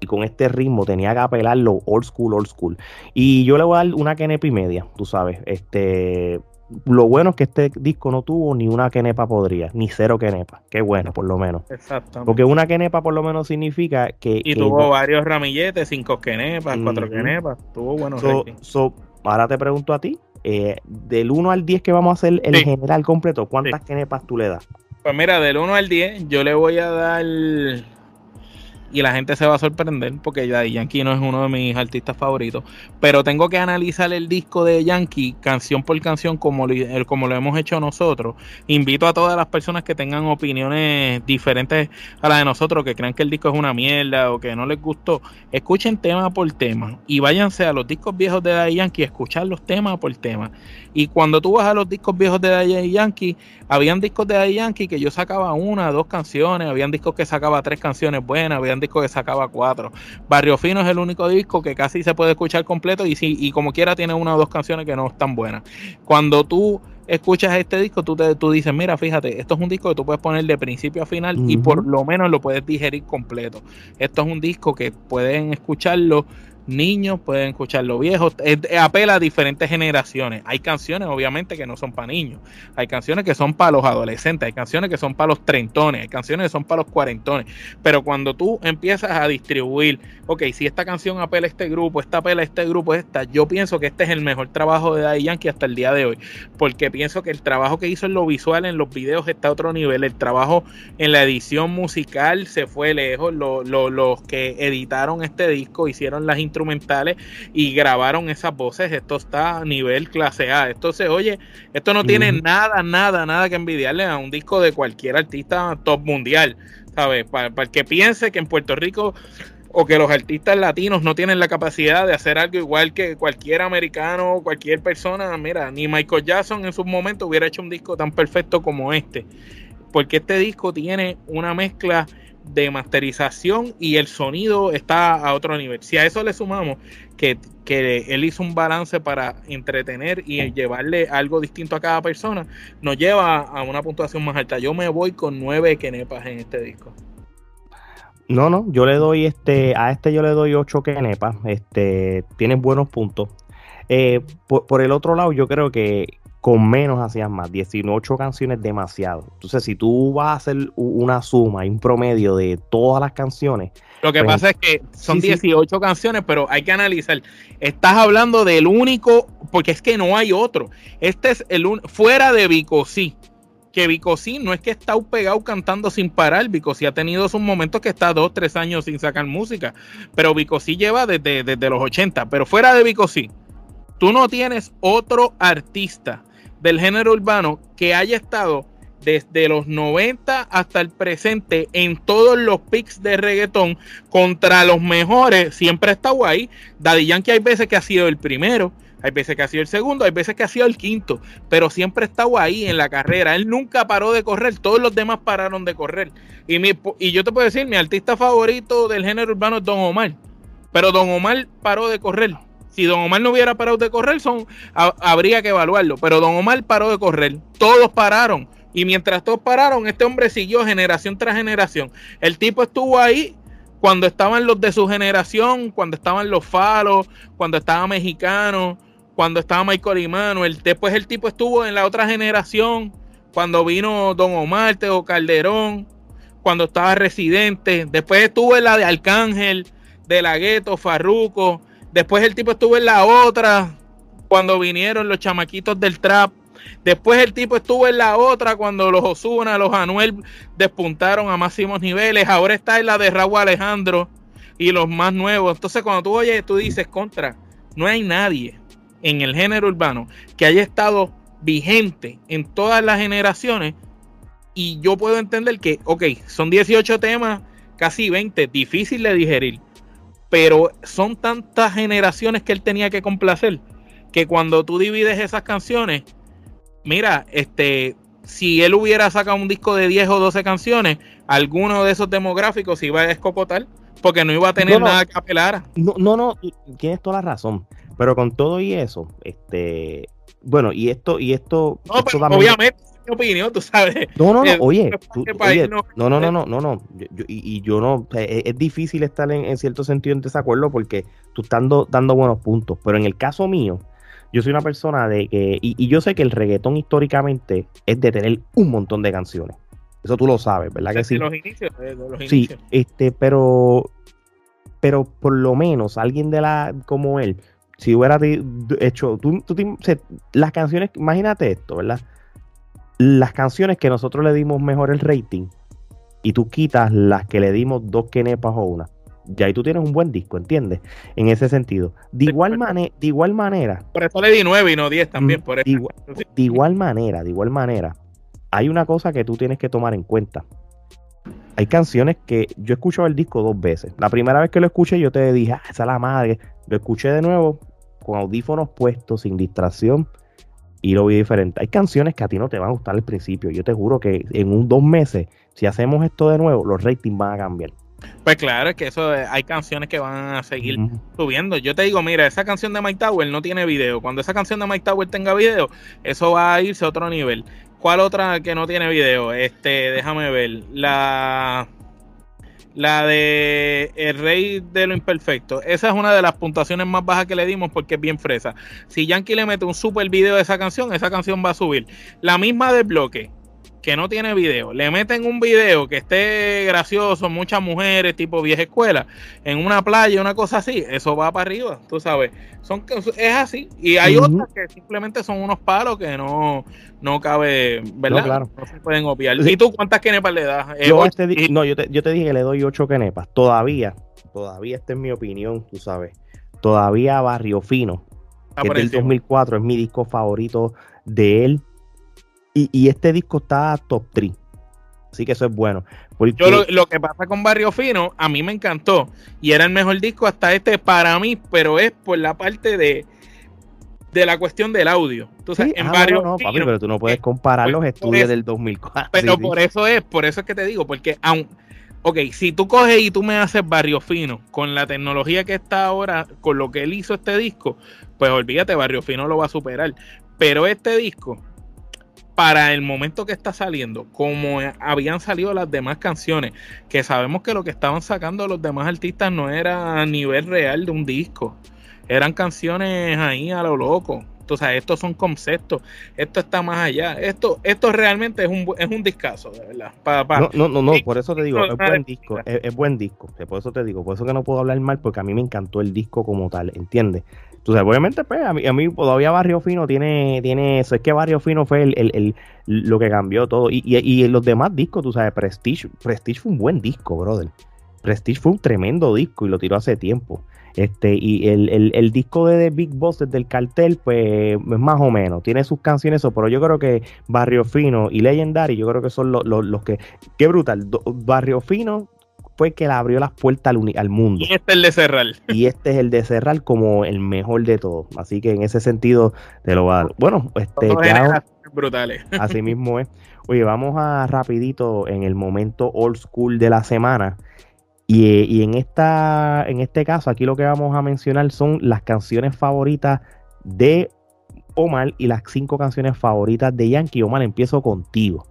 y con este ritmo tenía que apelarlo old school, old school, y yo le voy a dar una y media, tú sabes, este, lo bueno es que este disco no tuvo ni una kenepa podría, ni cero kenepa. Qué bueno, por lo menos. Exacto. Porque una kenepa por lo menos significa que. Y tuvo varios ramilletes, cinco kenepas, cuatro kenepas. Tuvo buenos so, Ahora te pregunto a ti, eh, del 1 al 10 que vamos a hacer el general completo, ¿cuántas kenepas tú le das? Pues mira, del 1 al 10 yo le voy a dar y la gente se va a sorprender porque Daddy Yankee no es uno de mis artistas favoritos. Pero tengo que analizar el disco de Yankee canción por canción como lo, como lo hemos hecho nosotros. Invito a todas las personas que tengan opiniones diferentes a las de nosotros, que crean que el disco es una mierda o que no les gustó, escuchen tema por tema y váyanse a los discos viejos de Daddy Yankee a escuchar los temas por tema. Y cuando tú vas a los discos viejos de Daddy Yankee, habían discos de Daddy Yankee que yo sacaba una, dos canciones, habían discos que sacaba tres canciones buenas, habían disco que sacaba cuatro. Barrio Fino es el único disco que casi se puede escuchar completo y, si, y como quiera tiene una o dos canciones que no están buenas. Cuando tú escuchas este disco, tú, te, tú dices, mira, fíjate, esto es un disco que tú puedes poner de principio a final y por lo menos lo puedes digerir completo. Esto es un disco que pueden escucharlo niños, pueden escucharlo viejos, apela a diferentes generaciones. Hay canciones, obviamente, que no son para niños, hay canciones que son para los adolescentes, hay canciones que son para los trentones, hay canciones que son para los cuarentones. Pero cuando tú empiezas a distribuir, ok, si esta canción apela a este grupo, esta apela a este grupo, esta, yo pienso que este es el mejor trabajo de Daddy Yankee hasta el día de hoy, porque pienso que el trabajo que hizo en lo visual, en los videos, está a otro nivel. El trabajo en la edición musical se fue lejos. los que editaron este disco hicieron las instrumentales y grabaron esas voces. Esto está a nivel clase A. Esto se oye, esto no tiene nada, nada, nada que envidiarle a un disco de cualquier artista top mundial. ¿Sabes? Para, para el que piense que en Puerto Rico o que los artistas latinos no tienen la capacidad de hacer algo igual que cualquier americano o cualquier persona. Mira, ni Michael Jackson en su momento hubiera hecho un disco tan perfecto como este. Porque este disco tiene una mezcla de masterización y el sonido está a otro nivel. Si a eso le sumamos que, que él hizo un balance para entretener y llevarle algo distinto a cada persona, nos lleva a una puntuación más alta. Yo me voy con nueve kenepas en este disco. No, no, yo le doy este, a este yo le doy 8 kenepas, este, tiene buenos puntos. Eh, por, el otro lado, yo creo que con menos hacían más, 18 canciones demasiado. Entonces, si tú vas a hacer una suma y un promedio de todas las canciones. Lo que pues, pasa es que son 18 canciones, pero hay que analizar. Estás hablando del único, porque es que no hay otro. Este es el un, fuera de Vico, sí que Vicosí no es que está pegado cantando sin parar, Vicosí ha tenido sus momentos que está dos, tres años sin sacar música, pero Vicosí lleva desde, desde los 80, pero fuera de Vicosí, tú no tienes otro artista del género urbano que haya estado desde los 90 hasta el presente en todos los picks de reggaetón contra los mejores, siempre estado ahí. Daddy Yankee hay veces que ha sido el primero, hay veces que ha sido el segundo, hay veces que ha sido el quinto, pero siempre ha estado ahí en la carrera. Él nunca paró de correr, todos los demás pararon de correr. Y, y yo te puedo decir, mi artista favorito del género urbano es Don Omar, pero Don Omar paró de correr. Si Don Omar no hubiera parado de correr, son, habría que evaluarlo, pero Don Omar paró de correr, todos pararon. Y mientras todos pararon, este hombre siguió generación tras generación. El tipo estuvo ahí cuando estaban los de su generación, cuando estaban los falos, cuando estaba mexicano, cuando estaba Michael Immanuel. Después el tipo estuvo en la otra generación, cuando vino Don Omar, Teo Calderón, cuando estaba Residente. Después estuvo en la de Arcángel, de la Gueto, Farruco. Después el tipo estuvo en la otra, cuando vinieron los chamaquitos del trap. Después el tipo estuvo en la otra cuando los Osuna, los Anuel despuntaron a máximos niveles. Ahora está en la de Raúl Alejandro y los más nuevos. Entonces cuando tú oyes, tú dices contra, no hay nadie en el género urbano que haya estado vigente en todas las generaciones. Y yo puedo entender que, ok, son 18 temas, casi 20, difícil de digerir. Pero son tantas generaciones que él tenía que complacer que cuando tú divides esas canciones, mira, este, si él hubiera sacado un disco de 10 o 12 canciones, alguno de esos demográficos iba a escocotar porque no iba a tener nada que apelar. No, no, no, tienes toda la razón. Pero con todo y eso, este, bueno, y esto, y esto, no, obviamente, mi opinión, tú sabes. No, no, no, oye, no, no, no, no, no, no, y, yo no, es, difícil estar en, cierto sentido en desacuerdo porque tú estás dando, buenos puntos, pero en el caso mío, yo soy una persona de que, y, yo sé que el reggaetón históricamente es de tener un montón de canciones. Eso tú lo sabes, ¿verdad que sí? Los inicios, los sí, este, pero, pero por lo menos alguien de la, como él, si hubiera hecho, tú, las canciones, imagínate esto, ¿verdad? Las canciones que nosotros le dimos mejor el rating y tú quitas las que le dimos dos kenepas o una. Ya ahí tú tienes un buen disco, ¿entiendes? En ese sentido. De igual, manera de igual manera. Por eso le di nueve y no diez también. Por de, igual, de igual manera, de igual manera, hay una cosa que tú tienes que tomar en cuenta. Hay canciones que yo he escuchado el disco dos veces. La primera vez que lo escuché, yo te dije, ah, esa es la madre. Lo escuché de nuevo, con audífonos puestos, sin distracción, y lo vi diferente. Hay canciones que a ti no te van a gustar al principio. Yo te juro que en un dos meses, si hacemos esto de nuevo, los ratings van a cambiar. Pues claro, es que eso hay canciones que van a seguir subiendo. Yo te digo, mira, esa canción de Mike Tower no tiene video. Cuando esa canción de Mike Tower tenga video, eso va a irse a otro nivel. ¿Cuál otra que no tiene video? Este, déjame ver. La la de El Rey de lo Imperfecto. Esa es una de las puntuaciones más bajas que le dimos porque es bien fresa. Si Yankee le mete un super video de esa canción, esa canción va a subir. La misma de bloque, que no tiene video, le meten un video que esté gracioso, muchas mujeres, tipo vieja escuela, en una playa, una cosa así, eso va para arriba, tú sabes. Son, es así. Y hay otras que simplemente son unos palos que no, no cabe, ¿verdad? No, claro. no se pueden obviar. ¿Y tú cuántas kenepas le das? Eh, yo, no, yo te, yo te dije que le doy ocho kenepas. Todavía, todavía esta es mi opinión, tú sabes. todavía Barrio Fino, que es del 2004, es mi disco favorito de él. Y, este disco está top 3. Así que eso es bueno. Yo lo, que pasa con Barrio Fino, a mí me encantó. Y era el mejor disco hasta este para mí, pero es por la parte de, de la cuestión del audio. Entonces, en ah, Barrio no, papi, pero tú no puedes comparar los estudios del 2004. Pero por eso es, por eso es que te digo, porque aun, ok, si tú coges y tú me haces Barrio Fino con la tecnología que está ahora, con lo que él hizo este disco, pues olvídate, Barrio Fino lo va a superar. Pero este disco, para el momento que está saliendo, como habían salido las demás canciones, que sabemos que lo que estaban sacando los demás artistas no era a nivel real de un disco, eran canciones ahí a lo loco. Entonces, estos son conceptos, esto está más allá. Esto esto realmente es un, es un discazo, de verdad. no, no, no, por eso te digo, es buen disco, es, buen disco. Por eso te digo, por eso que no puedo hablar mal, porque a mí me encantó el disco como tal, ¿entiendes? Entonces, obviamente, pues, a mí, a mí todavía Barrio Fino tiene, tiene eso. Es que Barrio Fino fue el, lo que cambió todo. Y, y, y, los demás discos, tú sabes, Prestige, Prestige fue un buen disco, brother. Prestige fue un tremendo disco y lo tiró hace tiempo. Este, y el, disco de The Big Boss desde el cartel, pues es más o menos, tiene sus canciones, pero yo creo que Barrio Fino y Legendary, yo creo que son los, los, que, qué brutal, Barrio Fino fue que le abrió las puertas al, mundo. Y este es el de Serral. Y este es el de Serral como el mejor de todos. Así que en ese sentido te lo va a dar. Bueno, este brutales. Así mismo es. Oye, vamos a rapidito en el momento old school de la semana. Y, y, en, esta, en este caso, aquí lo que vamos a mencionar son las canciones favoritas de Omar y las cinco canciones favoritas de Yankee. Omar, empiezo contigo.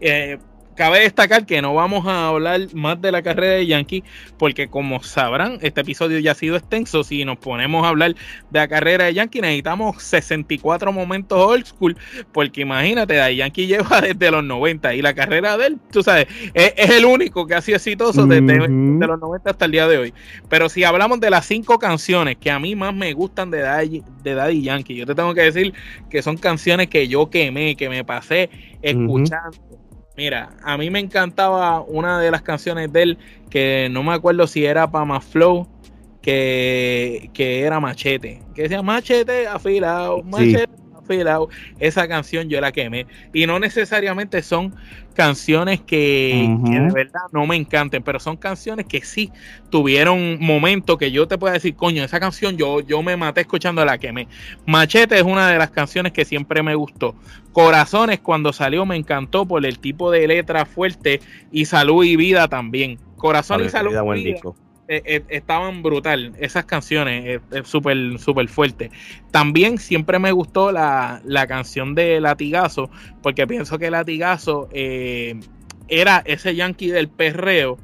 Eh, cabe destacar que no vamos a hablar más de la carrera de Yankee, porque como sabrán, este episodio ya ha sido extenso. Si nos ponemos a hablar de la carrera de Yankee, necesitamos 64 momentos old school, porque imagínate, de Yankee lleva desde los 90 y la carrera de él, tú sabes, es, el único que ha sido exitoso desde, los 90 hasta el día de hoy. Pero si hablamos de las cinco canciones que a mí más me gustan de Daddy, de Daddy Yankee, yo te tengo que decir que son canciones que yo quemé, que me pasé escuchando. Mira, a mí me encantaba una de las canciones de él que no me acuerdo si era Pama Flow, que, que era Machete, que decía Machete afilado, Machete esa canción yo la quemé. Y no necesariamente son canciones que, de verdad no me encanten, pero son canciones que sí tuvieron momento que yo te pueda decir, coño, esa canción yo, yo me maté escuchando la quemé. Machete es una de las canciones que siempre me gustó. Corazones cuando salió me encantó por el tipo de letra fuerte y salud y vida también. Corazón y salud. y vida, eh, eh, estaban brutal esas canciones, eh, es súper super fuerte. También siempre me gustó la, canción de Latigazo, porque pienso que Latigazo era ese yankee del perreo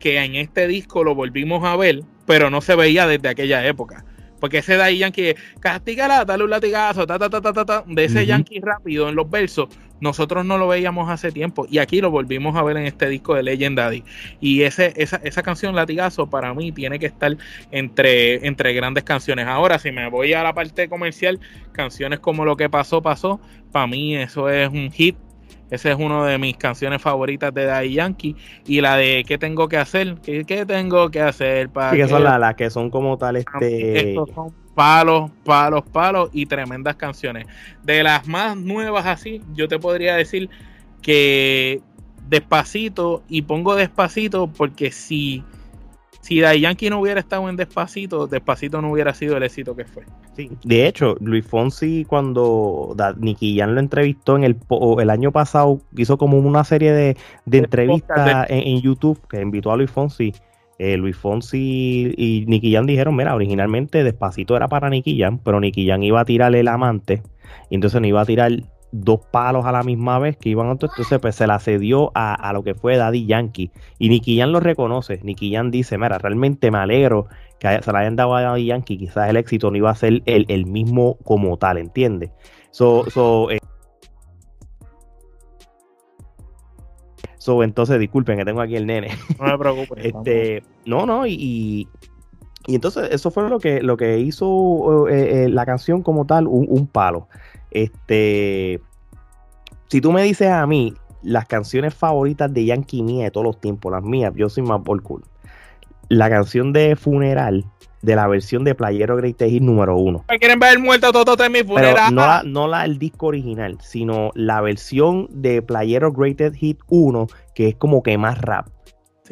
que en este disco lo volvimos a ver, pero no se veía desde aquella época. Porque ese de ahí Yankee, castígala, dale un latigazo, ta, ta, ta, ta, ta, de ese Yankee rápido en los versos, nosotros no lo veíamos hace tiempo y aquí lo volvimos a ver en este disco de Legendary. Y ese, esa, esa canción Latigazo para mí tiene que estar entre, entre grandes canciones. Ahora, si me voy a la parte comercial, canciones como Lo que pasó, pasó, para mí eso es un hit esa es una de mis canciones favoritas de Daddy Yankee. Y la de ¿Qué tengo que hacer? ¿Qué, tengo que hacer? Para que, son las que son como tal este... Estos son palos, palos, palos y tremendas canciones. De las más nuevas así, yo te podría decir que despacito y pongo despacito porque si si Daddy Yankee no hubiera estado en Despacito, Despacito no hubiera sido el éxito que fue. Sí, de hecho, Luis Fonsi cuando Nicky Jan lo entrevistó en el, el año pasado, hizo como una serie de, entrevistas en, YouTube que invitó a Luis Fonsi. Eh, Luis Fonsi y Nicky Jan dijeron, mira, originalmente Despacito era para Nicky Jan, pero Nicky Jan iba a tirarle el amante, y entonces no iba a tirar dos palos a la misma vez que iban entonces pues se la cedió a, lo que fue Daddy Yankee. Y Nicky Jan lo reconoce. Nicky Jan dice mira realmente me alegro que se la hayan dado a Daddy Yankee. Quizás el éxito no iba a ser el, mismo como tal ¿entiendes? so, so, eh, so entonces disculpen que tengo aquí el nene. No me preocupes este no no y, y entonces eso fue lo que, lo que hizo eh, eh, la canción como tal, un, un, palo. Este, si tú me dices a mí las canciones favoritas de Yankee mía de todos los tiempos, las mías, yo soy más por cool. La canción de Funeral de la versión de Playero Great Hit número uno. ¿Quieren ver muerto Toto en mi funeral? no, la, no la el disco original, sino la versión de Playero Great Hit 1, que es como que más rap.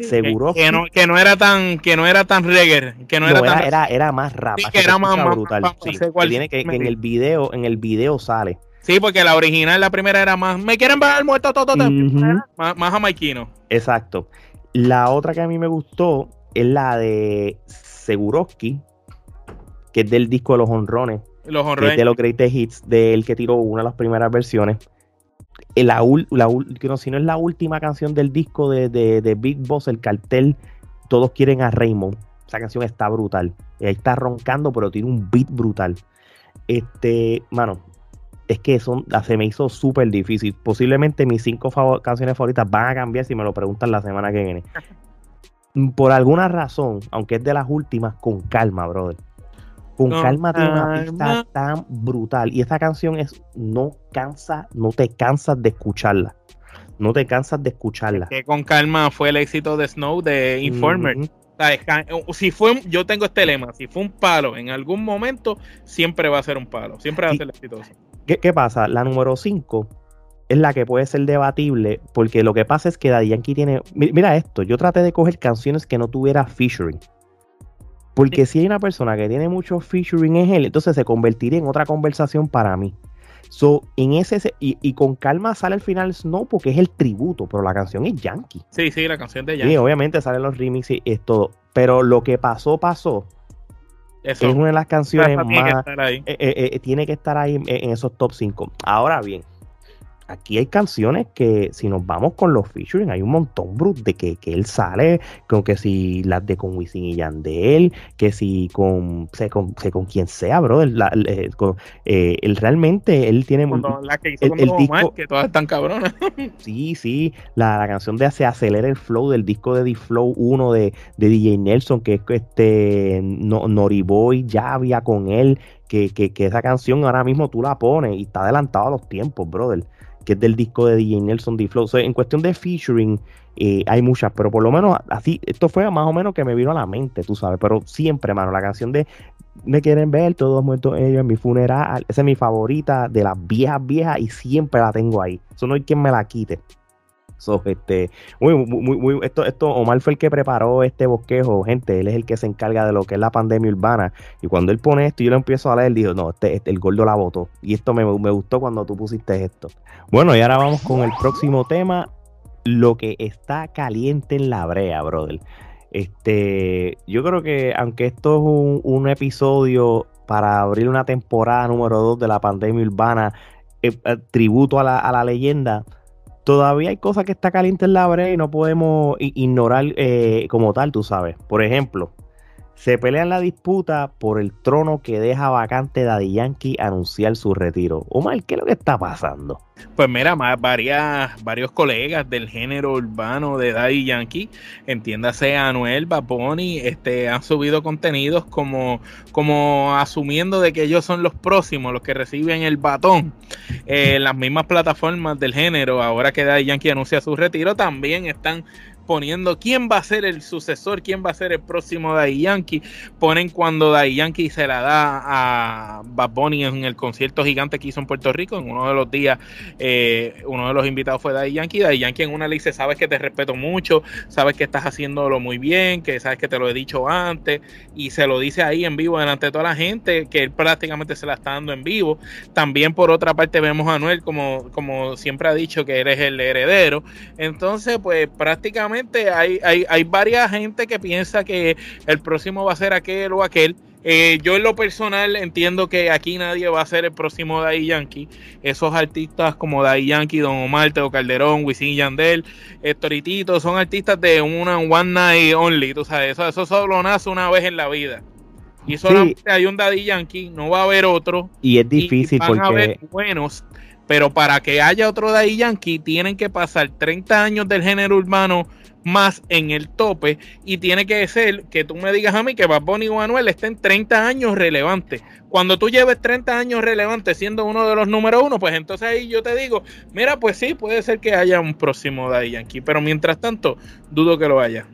Seguro que, no, que no era tan que no era tan reggae que no, era, tan era, era más rap que era más, brutal que, en el video en el video sale. Sí porque la original la primera era más me quieren ver muerto todo más, más jamaiquino. Exacto. La otra que a mí me gustó es la de Seguroski, que es del disco de los honrones. Los honrones. de los greatest hits, del que tiró una de las primeras versiones. La, la, no, si no es la última canción del disco de, Big Boss, el cartel, todos quieren a Raymond. Esa canción está brutal. Ahí está roncando, pero tiene un beat brutal. Este, mano, es que son, se me hizo súper difícil. Posiblemente mis cinco canciones favoritas van a cambiar si me lo preguntan la semana que viene. por alguna razón, aunque es de las últimas, con calma, brother. Con calma tiene una pista tan brutal. Y esta canción es, no cansa, no te cansas de escucharla. No te cansas de escucharla. que con calma fue el éxito de Snow de Informer. si fue, yo tengo este lema, si fue un palo en algún momento, siempre va a ser un palo, siempre va a ser exitoso. ¿Qué, ¿Qué, pasa? La número 5 es la que puede ser debatible, porque lo que pasa es que Daddy Yankee tiene. Mira esto, yo traté de coger canciones que no tuviera featuring. Porque si hay una persona que tiene mucho featuring es él, entonces se convertiría en otra conversación para mí. So, en ese, y, con calma sale al final Snow porque es el tributo, pero la canción es Yankee. Sí, sí, la canción de Yankee. Sí, obviamente salen los remixes y es todo. Pero lo que pasó, pasó. es una de las canciones más. Tiene que estar ahí, eh, eh, eh, tiene que estar ahí en esos top 5. Ahora bien, aquí hay canciones que si nos vamos con los featuring, hay un montón, Bruce, de que, él sale con que si las de con Wisin y Yandel, que si con, sé, con, sé, con quien sea, bro, el, eh, eh, realmente, él tiene... la que hizo el, disco, que todas están cabronas. sí, sí, la, canción de Se Acelera el Flow del disco de D-Flow 1 de, de DJ Nelson, que es este no, Noriboy, ya había con él, que, que, que esa canción ahora mismo tú la pones y está adelantado a los tiempos, brother que es del disco de DJ Nelson D. Flow. en cuestión de featuring, eh, hay muchas, pero por lo menos así, esto fue más o menos que me vino a la mente, tú sabes, pero siempre, mano, la canción de Me quieren ver, todos muertos ellos en mi funeral, esa es mi favorita de las viejas, viejas, y siempre la tengo ahí. Eso no hay quien me la quite. So, este, muy, muy, muy, esto, esto, Omar fue el que preparó este bosquejo, gente, él es el que se encarga de lo que es la pandemia urbana. Y cuando él pone esto, yo lo empiezo a leer, digo, no, este, este el gordo la votó. Y esto me, me gustó cuando tú pusiste esto. Bueno, y ahora vamos con el próximo tema, lo que está caliente en la brea, brother. Este, yo creo que aunque esto es un, un episodio para abrir una temporada número 2 de la pandemia urbana, eh, eh, tributo a la, a la leyenda, todavía hay cosas que está caliente en la brea y no podemos ignorar eh, como tal, tú sabes. Por ejemplo, se pelean la disputa por el trono que deja vacante Daddy Yankee anunciar su retiro. Omar, ¿qué es lo que está pasando? Pues mira, varios colegas del género urbano de Daddy Yankee, entiéndase Anuel, Baponi, este, han subido contenidos como, como asumiendo de que ellos son los próximos, los que reciben el batón. Eh, las mismas plataformas del género, ahora que Daddy Yankee anuncia su retiro, también están poniendo quién va a ser el sucesor, quién va a ser el próximo Daddy Yankee. Ponen cuando Daddy Yankee se la da a Bad Bunny en el concierto gigante que hizo en Puerto Rico. En uno de los días, eh, uno de los invitados fue Daddy Yankee. Daddy Yankee en una le dice: Sabes que te respeto mucho, sabes que estás haciéndolo muy bien, que sabes que te lo he dicho antes. Y se lo dice ahí en vivo delante de toda la gente, que él prácticamente se la está dando en vivo. También, por otra parte, vemos a Noel, como, como siempre ha dicho, que eres el heredero. Entonces, pues prácticamente hay, hay, hay varias gente que piensa que el próximo va a ser aquel o aquel. Eh, yo en lo personal entiendo que aquí nadie va a ser el próximo Daddy Yankee. Esos artistas como Daddy Yankee, Don Omar, Teo Calderón, Wisin Yandel, Toritito, son artistas de una one night only, tú sabes, eso, eso solo nace una vez en la vida. Y solamente hay un Daddy Yankee, no va a haber otro. Y es difícil van a haber buenos, pero para que haya otro Daddy Yankee tienen que pasar 30 años del género urbano más en el tope y tiene que ser que tú me digas a mí que Bad Bunny o Manuel estén 30 años relevantes. Cuando tú lleves 30 años relevantes siendo uno de los número uno, pues entonces ahí yo te digo, mira, pues sí, puede ser que haya un próximo Daddy Yankee, pero mientras tanto, dudo que lo haya.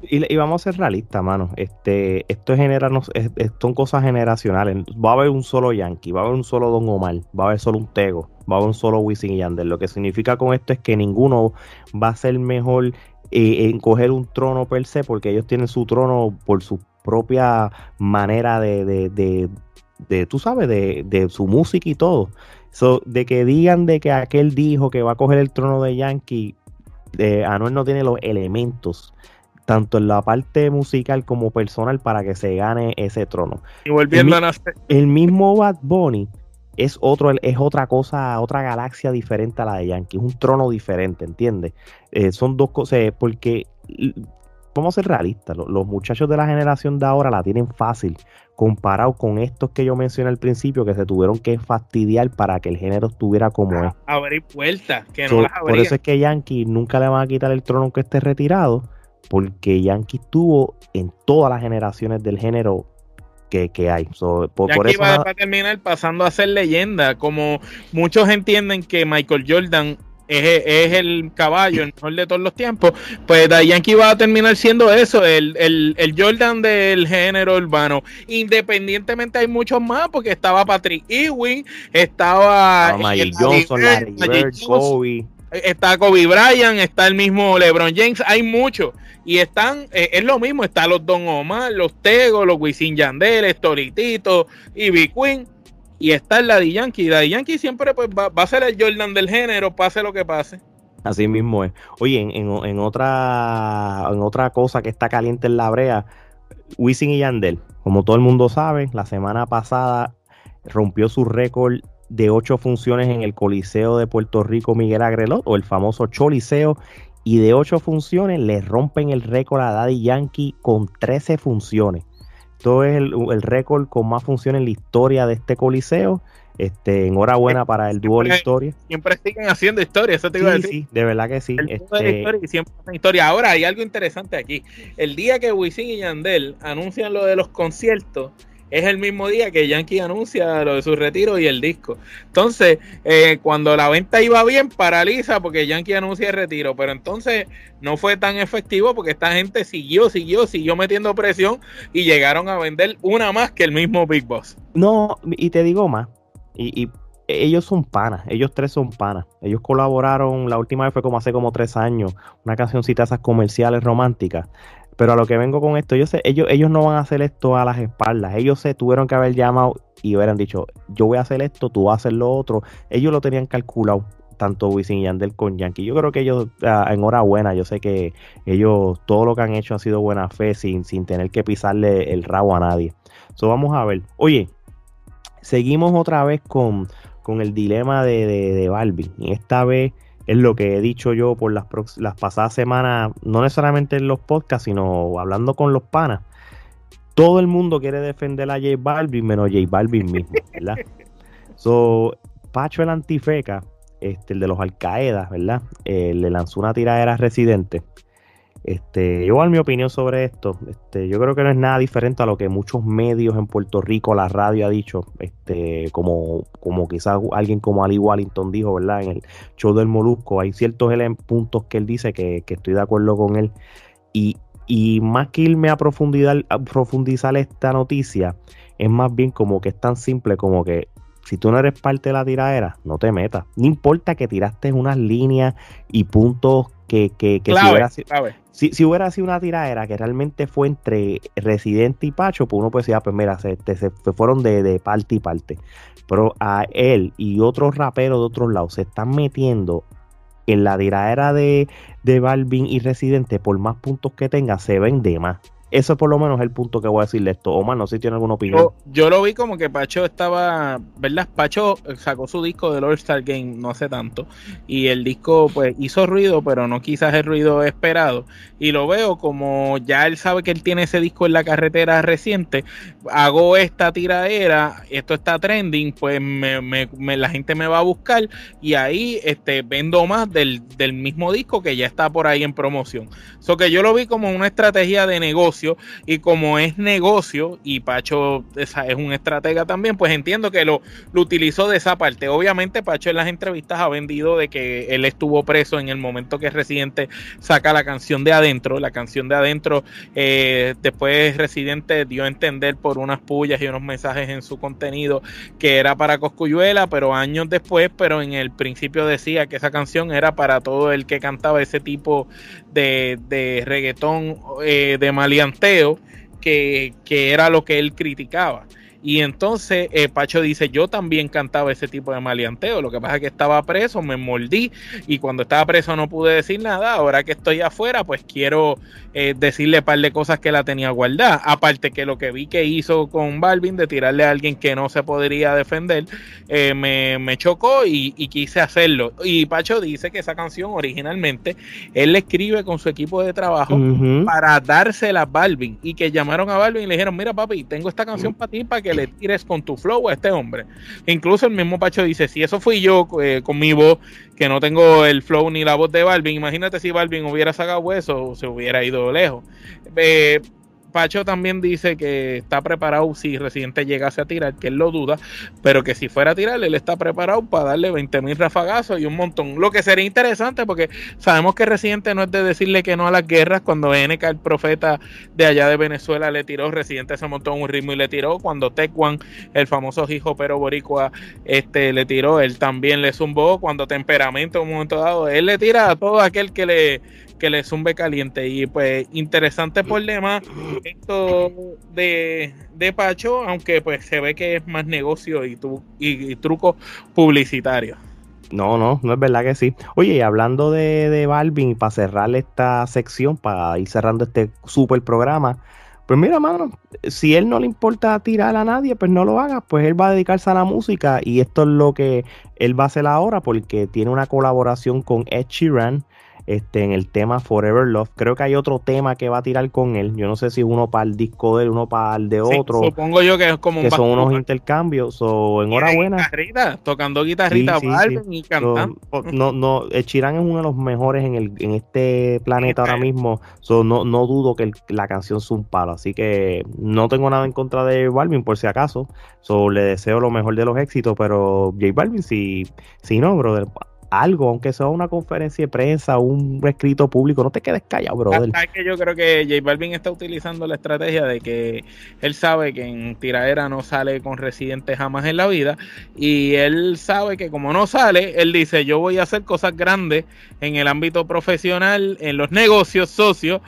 Y, vamos a ser realistas, mano. Este, esto genera, son cosas generacionales. Va a haber un solo Yankee, va a haber un solo Don Omar, va a haber solo un Tego, va a haber un solo Wisin y. Lo que significa con esto es que ninguno va a ser mejor eh, en coger un trono per se, porque ellos tienen su trono por su propia manera de, de, de, de tú sabes, de, de su música y todo. So, de que digan de que aquel dijo que va a coger el trono de Yankee, eh, Anuel no tiene los elementos tanto en la parte musical como personal para que se gane ese trono. Y volviendo el, a nacer. El mismo Bad Bunny es otro, es otra cosa, otra galaxia diferente a la de Yankee, es un trono diferente, ¿entiendes? Eh, son dos cosas, eh, porque vamos a ser realistas, los, muchachos de la generación de ahora la tienen fácil, comparado con estos que yo mencioné al principio, que se tuvieron que fastidiar para que el género estuviera como es. Abrir puertas, que no las Por eso es que Yankee nunca le van a quitar el trono que esté retirado porque Yankee estuvo en todas las generaciones del género que, hay. por, eso va a terminar pasando a ser leyenda, como muchos entienden que Michael Jordan es, el caballo, el mejor de todos los tiempos, pues Yankee va a terminar siendo eso, el, Jordan del género urbano. Independientemente hay muchos más, porque estaba Patrick Ewing, estaba... Johnson, Larry Bird, Kobe está Kobe Bryant, está el mismo LeBron James, hay muchos. Y están, eh, es lo mismo, está los Don Omar, los Tego, los Wisin Yandel, Storitito, Ivy Queen. Y está el Daddy Yankee. Daddy Yankee siempre pues, va, a ser el Jordan del género, pase lo que pase. Así mismo es. Oye, en, otra, en otra cosa que está caliente en la brea, Wisin y Yandel, como todo el mundo sabe, la semana pasada rompió su récord de ocho funciones en el Coliseo de Puerto Rico Miguel Agrelot o el famoso Choliseo y de ocho funciones le rompen el récord a Daddy Yankee con 13 funciones. Esto es el, récord con más funciones en la historia de este Coliseo. Este, enhorabuena para el dúo de historia. Siempre siguen haciendo historia, eso te iba a decir. Sí, de verdad que sí. Este... historia y siempre hacen historia. Ahora hay algo interesante aquí. El día que Wisin y Yandel anuncian lo de los conciertos, es el mismo día que Yankee anuncia lo de su retiro y el disco. Entonces, eh, cuando la venta iba bien, paraliza porque Yankee anuncia el retiro. Pero entonces no fue tan efectivo porque esta gente siguió, siguió, siguió metiendo presión y llegaron a vender una más que el mismo Big Boss. No, y te digo más. Y, ellos son panas, ellos tres son panas. Ellos colaboraron, la última vez fue como hace como tres años, una cancioncita esas comerciales románticas. Pero a lo que vengo con esto, yo sé, ellos, ellos no van a hacer esto a las espaldas. Ellos se tuvieron que haber llamado y hubieran dicho, yo voy a hacer esto, tú vas a hacer lo otro. Ellos lo tenían calculado, tanto Wisin y Yandel con Yankee. Yo creo que ellos, ah, enhorabuena, yo sé que ellos, todo lo que han hecho ha sido buena fe, sin, sin tener que pisarle el rabo a nadie. Eso vamos a ver. Oye, seguimos otra vez con, con el dilema de, de, de Barbie. Y esta vez es lo que he dicho yo por las, las pasadas semanas, no necesariamente en los podcasts, sino hablando con los panas. Todo el mundo quiere defender a J Balvin, menos J Balvin mismo, ¿verdad? so, Pacho el antifeca, este, el de los Alcaedas, ¿verdad? Eh, le lanzó una tiradera residente este, yo, en mi opinión sobre esto, este, yo creo que no es nada diferente a lo que muchos medios en Puerto Rico, la radio ha dicho, este, como, como quizás alguien como Ali Wallington dijo, ¿verdad? En el show del Molusco, hay ciertos puntos que él dice que, estoy de acuerdo con él. Y, más que irme a, profundidad, a profundizar esta noticia, es más bien como que es tan simple como que si tú no eres parte de la tiradera, no te metas. No importa que tiraste unas líneas y puntos que, que, que si, hubiera, si, hubiera sido una tiradera que realmente fue entre Residente y Pacho, pues uno puede decir, ah, pues mira, se, se, fueron de, de, parte y parte. Pero a él y otros raperos de otros lados se están metiendo en la tiradera de, de Balvin y Residente, por más puntos que tenga, se ven de más. Eso por lo menos es el punto que voy a decirle esto. Omar, no sé si tiene alguna opinión. Yo, lo vi como que Pacho estaba, ¿verdad? Pacho sacó su disco del All Star Game no hace tanto. Y el disco, pues, hizo ruido, pero no quizás el ruido esperado. Y lo veo como ya él sabe que él tiene ese disco en la carretera reciente. Hago esta tiradera, esto está trending, pues la gente me va a buscar. Y ahí este, vendo más del, del mismo disco que ya está por ahí en promoción. So que yo lo vi como una estrategia de negocio y como es negocio y Pacho es, un estratega también, pues entiendo que lo, lo, utilizó de esa parte. Obviamente Pacho en las entrevistas ha vendido de que él estuvo preso en el momento que Residente saca la canción de adentro. La canción de adentro eh, después Residente dio a entender por unas pullas y unos mensajes en su contenido que era para Coscuyuela, pero años después, pero en el principio decía que esa canción era para todo el que cantaba ese tipo de, de reggaetón eh, de maleanteo, que, que era lo que él criticaba. Y entonces eh, Pacho dice, yo también cantaba ese tipo de maleanteo, lo que pasa es que estaba preso, me mordí y cuando estaba preso no pude decir nada, ahora que estoy afuera pues quiero eh, decirle un par de cosas que la tenía guardada, aparte que lo que vi que hizo con Balvin de tirarle a alguien que no se podría defender, eh, me, chocó y, quise hacerlo. Y Pacho dice que esa canción originalmente él le escribe con su equipo de trabajo para dársela a Balvin y que llamaron a Balvin y le dijeron, mira papi, tengo esta canción para ti, para que le tires con tu flow a este hombre. Incluso el mismo Pacho dice, si eso fui yo eh, con mi voz, que no tengo el flow ni la voz de Balvin, imagínate si Balvin hubiera sacado hueso o se hubiera ido lejos. Eh, Pacho también dice que está preparado si Residente llegase a tirar, que él lo duda, pero que si fuera a tirar, él está preparado para darle 20 mil rafagazos y un montón. Lo que sería interesante porque sabemos que Residente no es de decirle que no a las guerras. Cuando NK, el profeta de allá de Venezuela, le tiró, Residente se montó un ritmo y le tiró. Cuando Tecuan, el famoso hijo pero boricua, este, le tiró, él también le zumbó. Cuando Temperamento, en un momento dado, él le tira a todo aquel que le que le zumbe caliente. Y pues interesante por demás esto de, de Pacho, aunque pues se ve que es más negocio y, tu, y, truco publicitario. No, no, no es verdad que sí. Oye, y hablando de, de Balvin, para cerrar esta sección, para ir cerrando este super programa, pues mira, mano, si él no le importa tirar a nadie, pues no lo haga, pues él va a dedicarse a la música y esto es lo que él va a hacer ahora porque tiene una colaboración con Ed Sheeran este, en el tema Forever Love. Creo que hay otro tema que va a tirar con él. Yo no sé si uno para el disco de él, uno para el de otro. supongo yo que es como que son unos intercambios. So, enhorabuena. tocando guitarrita y cantando. no, no, el Chirán es uno de los mejores en, el, en este planeta ahora mismo. So, no, no dudo que la canción sea un palo. Así que no tengo nada en contra de Balvin, por si acaso. So, le deseo lo mejor de los éxitos, pero J Balvin, si, si no, brother, algo, aunque sea una conferencia de prensa, un escrito público, no te quedes callado, brother. que yo creo que J Balvin está utilizando la estrategia de que él sabe que en tiradera no sale con residentes jamás en la vida y él sabe que como no sale, él dice yo voy a hacer cosas grandes en el ámbito profesional, en los negocios socios,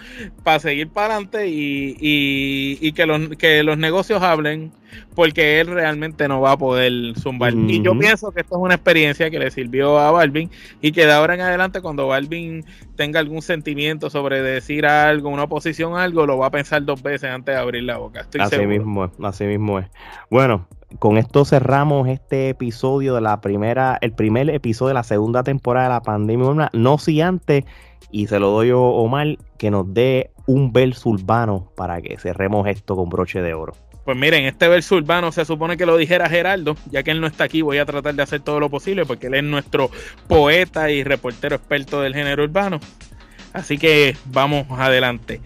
para seguir para adelante y, y, que, los, que los negocios hablen porque él realmente no va a poder zumbar. Y yo pienso que esto es una experiencia que le sirvió a Balvin y que de ahora en adelante cuando Balvin tenga algún sentimiento sobre decir algo, una oposición algo, lo va a pensar dos veces antes de abrir la boca. así mismo es, así mismo es. Bueno, con esto cerramos este episodio de la primera, el primer episodio de la segunda temporada de la pandemia. No si antes, y se lo doy a Omar, que nos dé un verso urbano para que cerremos esto con broche de oro. Pues miren, este verso urbano se supone que lo dijera Geraldo, ya que él no está aquí, voy a tratar de hacer todo lo posible porque él es nuestro poeta y reportero experto del género urbano. Así que vamos adelante.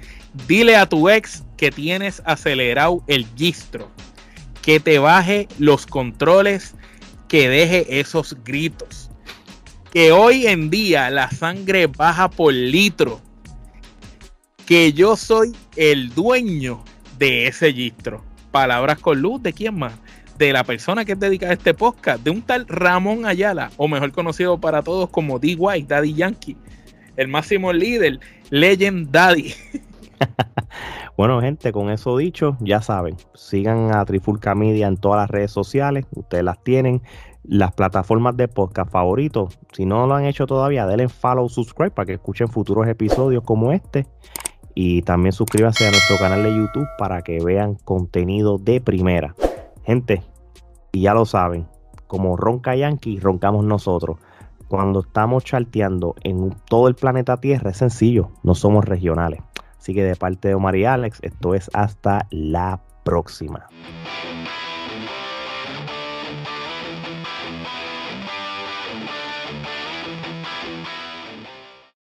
Dile a tu ex que tienes acelerado el gistro, que te baje los controles, que deje esos gritos. Que hoy en día la sangre baja por litro. Que yo soy el dueño de ese gistro. Palabras con luz, ¿de quién más? De la persona que es dedicada a este podcast, de un tal Ramón Ayala, o mejor conocido para todos como D.Y. Daddy Yankee, el máximo líder, Legend Daddy. bueno, gente, con eso dicho, ya saben, sigan a Trifulca Media en todas las redes sociales, ustedes las tienen, las plataformas de podcast favoritos. Si no lo han hecho todavía, denle follow, subscribe para que escuchen futuros episodios como este. Y también suscríbanse a nuestro canal de YouTube para que vean contenido de primera. Gente, y ya lo saben, como ronca Yankee, roncamos nosotros. Cuando estamos charteando en todo el planeta Tierra es sencillo, no somos regionales. Así que de parte de Omar y Alex, esto es hasta la próxima.